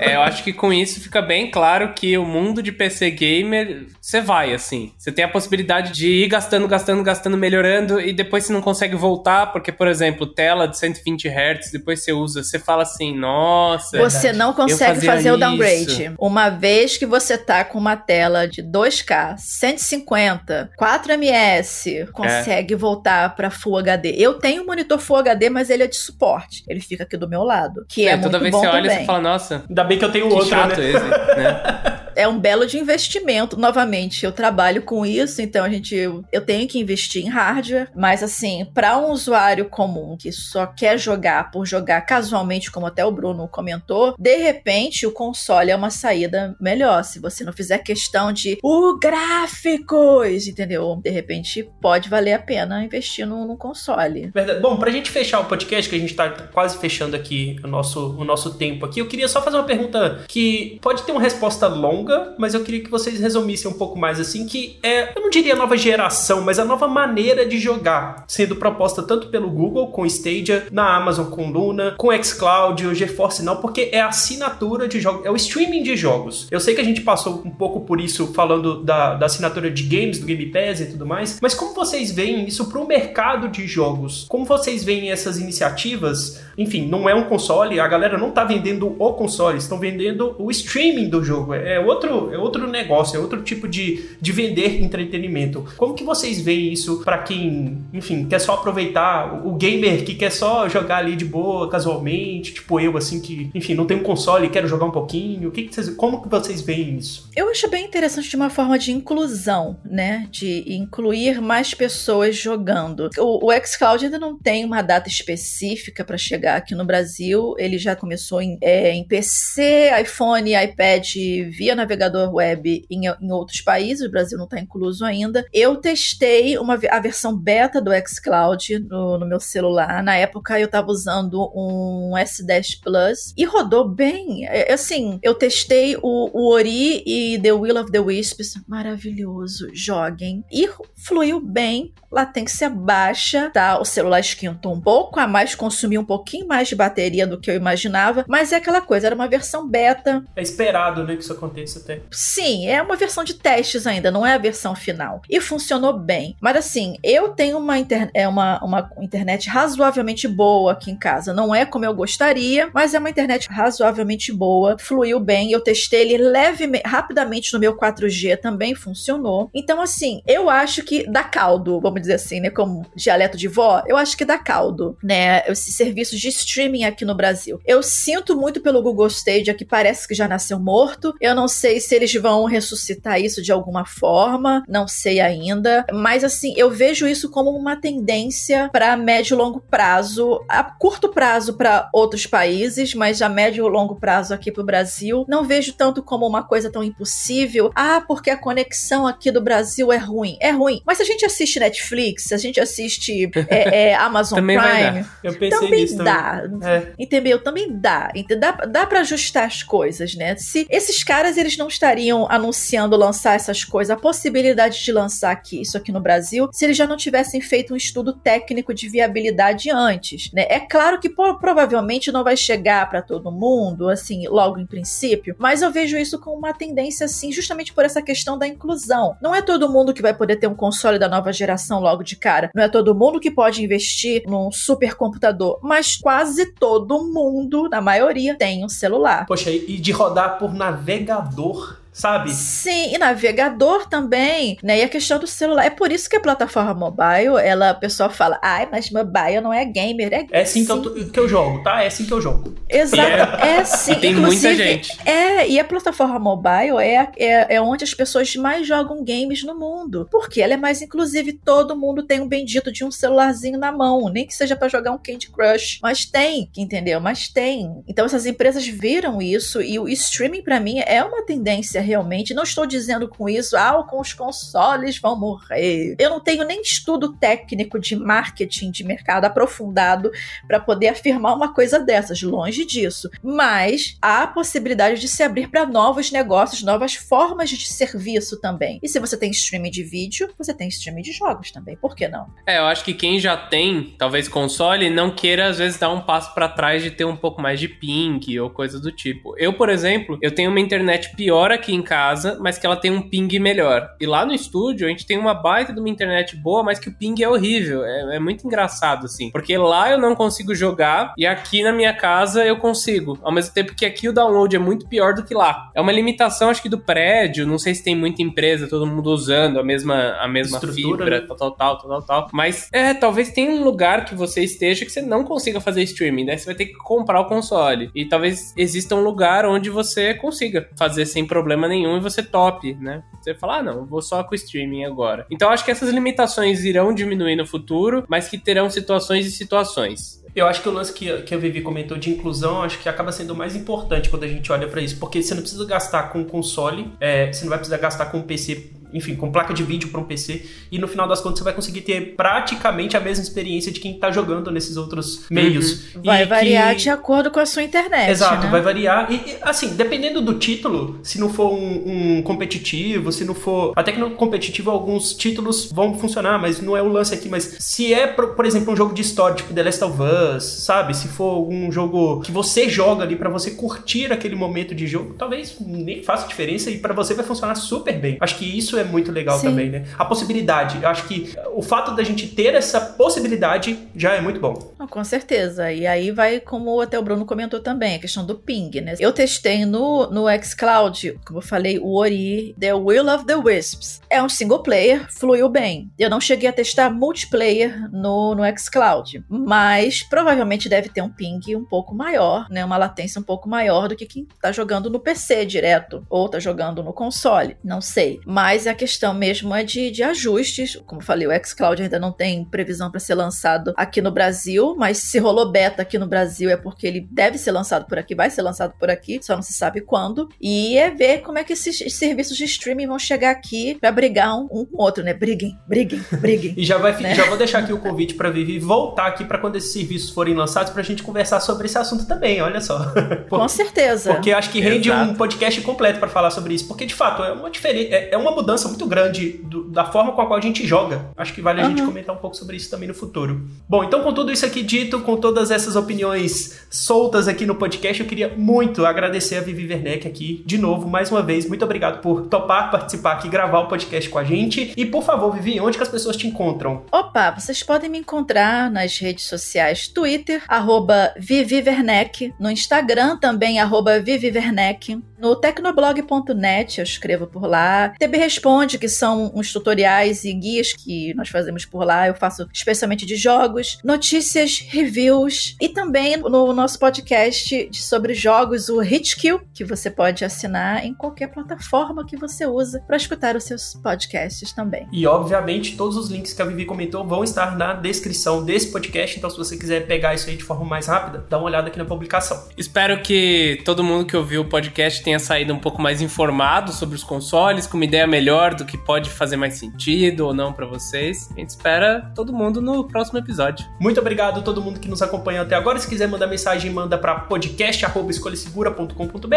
é, eu acho que com isso fica bem claro que o mundo de PC gamer, você vai assim. Você tem a possibilidade de ir gastando, gastando, gastando, melhorando e depois você não consegue voltar, porque, por exemplo, tela de 120 Hz, depois você usa, você fala assim, nossa. Você não consegue fazer o downgrade. Uma vez que você tá com uma tela de 2K, 150, 4ms, consegue é. voltar para Full HD. Eu tenho um monitor Full HD, mas ele é de suporte. Ele fica aqui do meu lado, que é, é toda vez que você olha, também. você fala, nossa. Ainda bem que eu tenho outro, chato né? Esse, né? É um belo de investimento. Novamente, eu trabalho com isso, então a gente eu tenho que investir em hardware, mas assim, para um usuário comum que só quer jogar por jogar casualmente, como até o Bruno comentou, de repente o console é uma saída melhor. Se você não fizer questão de o gráficos, entendeu? De repente pode valer a pena investir no, console. Verdade. Bom, pra gente fechar o podcast, que a gente tá quase fechando aqui o nosso, o nosso tempo aqui, eu queria só fazer uma pergunta que pode ter uma resposta longa longa, mas eu queria que vocês resumissem um pouco mais assim, que é, eu não diria nova geração, mas a nova maneira de jogar, sendo proposta tanto pelo Google com Stadia, na Amazon com Luna, com xCloud, o GeForce não, porque é a assinatura de jogos, é o streaming de jogos. Eu sei que a gente passou um pouco por isso falando da, da assinatura de games, do Game Pass e tudo mais, mas como vocês veem isso para o mercado de jogos? Como vocês veem essas iniciativas? Enfim, não é um console, a galera não tá vendendo o console, estão vendendo o streaming do jogo. É outro outro, é outro negócio, é outro tipo de, de vender entretenimento. Como que vocês veem isso para quem, enfim, quer só aproveitar o gamer que quer só jogar ali de boa, casualmente, tipo eu, assim, que, enfim, não tem um console e quero jogar um pouquinho? O que, que vocês, como que vocês veem isso? Eu acho bem interessante de uma forma de inclusão, né? De incluir mais pessoas jogando. O, o xCloud ainda não tem uma data específica para chegar aqui no Brasil. Ele já começou em, é, em PC, iPhone, iPad via navegador web em, em outros países, o Brasil não está incluso ainda. Eu testei uma, a versão beta do xCloud no, no meu celular. Na época eu estava usando um S10 Plus e rodou bem. É, assim, eu testei o, o Ori e The Will of the Wisps, maravilhoso, joguem. E fluiu bem, latência baixa, tá? O celular esquentou um pouco a mais, consumiu um pouquinho mais de bateria do que eu imaginava, mas é aquela coisa, era uma versão beta. É esperado, né, que isso aconteça até. Sim, é uma versão de testes ainda, não é a versão final. E funcionou bem. Mas assim, eu tenho uma, é uma, uma internet razoavelmente boa aqui em casa. Não é como eu gostaria, mas é uma internet razoavelmente boa, fluiu bem. Eu testei ele levemente, rapidamente no meu 4G, também funcionou. Então, assim, eu acho que dá caldo, vamos dizer assim, né? Como dialeto de vó, eu acho que dá caldo, né? Esses serviços de streaming aqui no Brasil. Eu sinto muito pelo Google Stadia, que parece que já nasceu morto. Eu não sei se eles vão ressuscitar isso de alguma forma, não sei ainda. Mas, assim, eu vejo isso como uma tendência para médio e longo prazo, a curto prazo para outros países, mas a médio e longo prazo aqui para o Brasil. Não vejo tanto como uma coisa tão impossível. Ah, porque a conexão aqui do Brasil é ruim. É ruim. Mas se a gente assiste Netflix, se a gente assiste é, é, Amazon Prime, também dá. É. Entendeu? Também dá. Dá, dá para ajustar as coisas, né? Se esses caras eles não estariam anunciando lançar essas coisas, a possibilidade de lançar aqui, isso aqui no Brasil, se eles já não tivessem feito um estudo técnico de viabilidade antes, né? É claro que provavelmente não vai chegar para todo mundo, assim, logo em princípio, mas eu vejo isso com uma tendência assim, justamente por essa questão da inclusão. Não é todo mundo que vai poder ter um console da nova geração logo de cara, não é todo mundo que pode investir num supercomputador, mas quase todo mundo, na maioria, tem um celular. Poxa, e de rodar por navegador doch sabe? Sim, e navegador também, né? E a questão do celular. É por isso que a plataforma mobile, ela, a pessoa fala, ai, mas mobile não é gamer, é É assim, sim. Que, eu, que eu jogo, tá? É assim que eu jogo. Exato, é, é sim. E tem muita gente. É, e a plataforma mobile é, é, é onde as pessoas mais jogam games no mundo. Porque ela é mais inclusive, todo mundo tem um bendito de um celularzinho na mão, nem que seja para jogar um Candy Crush, mas tem, entendeu? Mas tem. Então essas empresas viram isso e o streaming para mim é uma tendência realmente. Não estou dizendo com isso, ah, com os consoles vão morrer. Eu não tenho nem estudo técnico de marketing de mercado aprofundado para poder afirmar uma coisa dessas, longe disso. Mas há a possibilidade de se abrir para novos negócios, novas formas de serviço também. E se você tem streaming de vídeo, você tem streaming de jogos também. Por que não? É, eu acho que quem já tem, talvez console, não queira às vezes dar um passo para trás de ter um pouco mais de ping ou coisa do tipo. Eu, por exemplo, eu tenho uma internet pior aqui em casa, mas que ela tem um ping melhor. E lá no estúdio a gente tem uma baita de uma internet boa, mas que o ping é horrível. É, é muito engraçado, assim. Porque lá eu não consigo jogar e aqui na minha casa eu consigo. Ao mesmo tempo que aqui o download é muito pior do que lá. É uma limitação, acho que do prédio. Não sei se tem muita empresa, todo mundo usando a mesma, a mesma fibra, né? tal, tal, tal, tal, tal. Mas é, talvez tenha um lugar que você esteja que você não consiga fazer streaming, né? Você vai ter que comprar o console. E talvez exista um lugar onde você consiga fazer sem problema nenhum e você top, né? Você fala, ah, não, vou só com o streaming agora. Então acho que essas limitações irão diminuir no futuro, mas que terão situações e situações. Eu acho que o lance que, que a Vivi comentou de inclusão, acho que acaba sendo mais importante quando a gente olha para isso, porque você não precisa gastar com console, é, você não vai precisar gastar com PC enfim, com placa de vídeo para um PC, e no final das contas você vai conseguir ter praticamente a mesma experiência de quem está jogando nesses outros meios. Uhum. Vai variar que... de acordo com a sua internet. Exato, né? vai variar. E, e, assim, dependendo do título, se não for um, um, competitivo, se não for. Até que no competitivo alguns títulos vão funcionar, mas não é o lance aqui. Mas se é, por, por exemplo, um jogo de história, tipo The Last of Us, sabe? Se for um jogo que você joga ali para você curtir aquele momento de jogo, talvez nem faça diferença e para você vai funcionar super bem. Acho que isso é muito legal Sim. também, né? A possibilidade. Eu acho que o fato da gente ter essa possibilidade já é muito bom. Com certeza. E aí vai, como até o Bruno comentou também, a questão do ping, né? Eu testei no, no xCloud, como eu falei, o Ori, The Will of the Wisps. É um single player, fluiu bem. Eu não cheguei a testar multiplayer no, no xCloud, mas provavelmente deve ter um ping um pouco maior, né? Uma latência um pouco maior do que quem tá jogando no PC direto, ou tá jogando no console. Não sei. Mas a questão mesmo é de, de ajustes. Como falei, o xCloud ainda não tem previsão para ser lançado aqui no Brasil, mas se rolou beta aqui no Brasil é porque ele deve ser lançado por aqui, vai ser lançado por aqui, só não se sabe quando. E é ver como é que esses serviços de streaming vão chegar aqui para brigar um, um, com o outro, né? Briguem, briguem, briguem. e já, vai, né? já vou deixar aqui o convite para Vivi voltar aqui para quando esses serviços forem lançados pra gente conversar sobre esse assunto também, olha só. com certeza. Porque acho que rende Exato. um podcast completo para falar sobre isso, porque de fato é uma diferença, é, é uma mudança muito grande do, da forma com a qual a gente joga. Acho que vale a uhum. gente comentar um pouco sobre isso também no futuro. Bom, então com tudo isso aqui dito, com todas essas opiniões soltas aqui no podcast, eu queria muito agradecer a Vivi Werneck aqui de novo, mais uma vez. Muito obrigado por topar participar aqui, gravar o podcast com a gente. E por favor, Vivi, onde que as pessoas te encontram? Opa, vocês podem me encontrar nas redes sociais Twitter, arroba Vivi Werneck, no Instagram também, arroba Vivi Werneck, no tecnoblog.net, eu escrevo por lá. TB Responde, que são uns tutoriais e guias que nós fazemos por lá. Eu faço especialmente de jogos, notícias, reviews e também no nosso podcast sobre jogos, o Hitkill, que você pode assinar em qualquer plataforma que você usa para escutar os seus podcasts também. E obviamente todos os links que a Vivi comentou vão estar na descrição desse podcast, então se você quiser pegar isso aí de forma mais rápida, dá uma olhada aqui na publicação. Espero que todo mundo que ouviu o podcast tenha saído um pouco mais informado sobre os consoles, com uma ideia melhor melhor, do que pode fazer mais sentido ou não para vocês. A gente espera todo mundo no próximo episódio. Muito obrigado a todo mundo que nos acompanhou até agora. Se quiser mandar mensagem, manda para podcast@escolhasegura.com.br.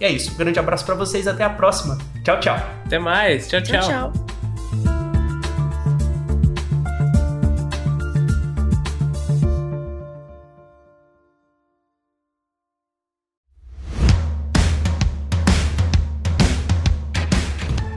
E é isso. Um grande abraço para vocês, até a próxima. Tchau, tchau. Até mais. tchau. tchau. tchau. tchau.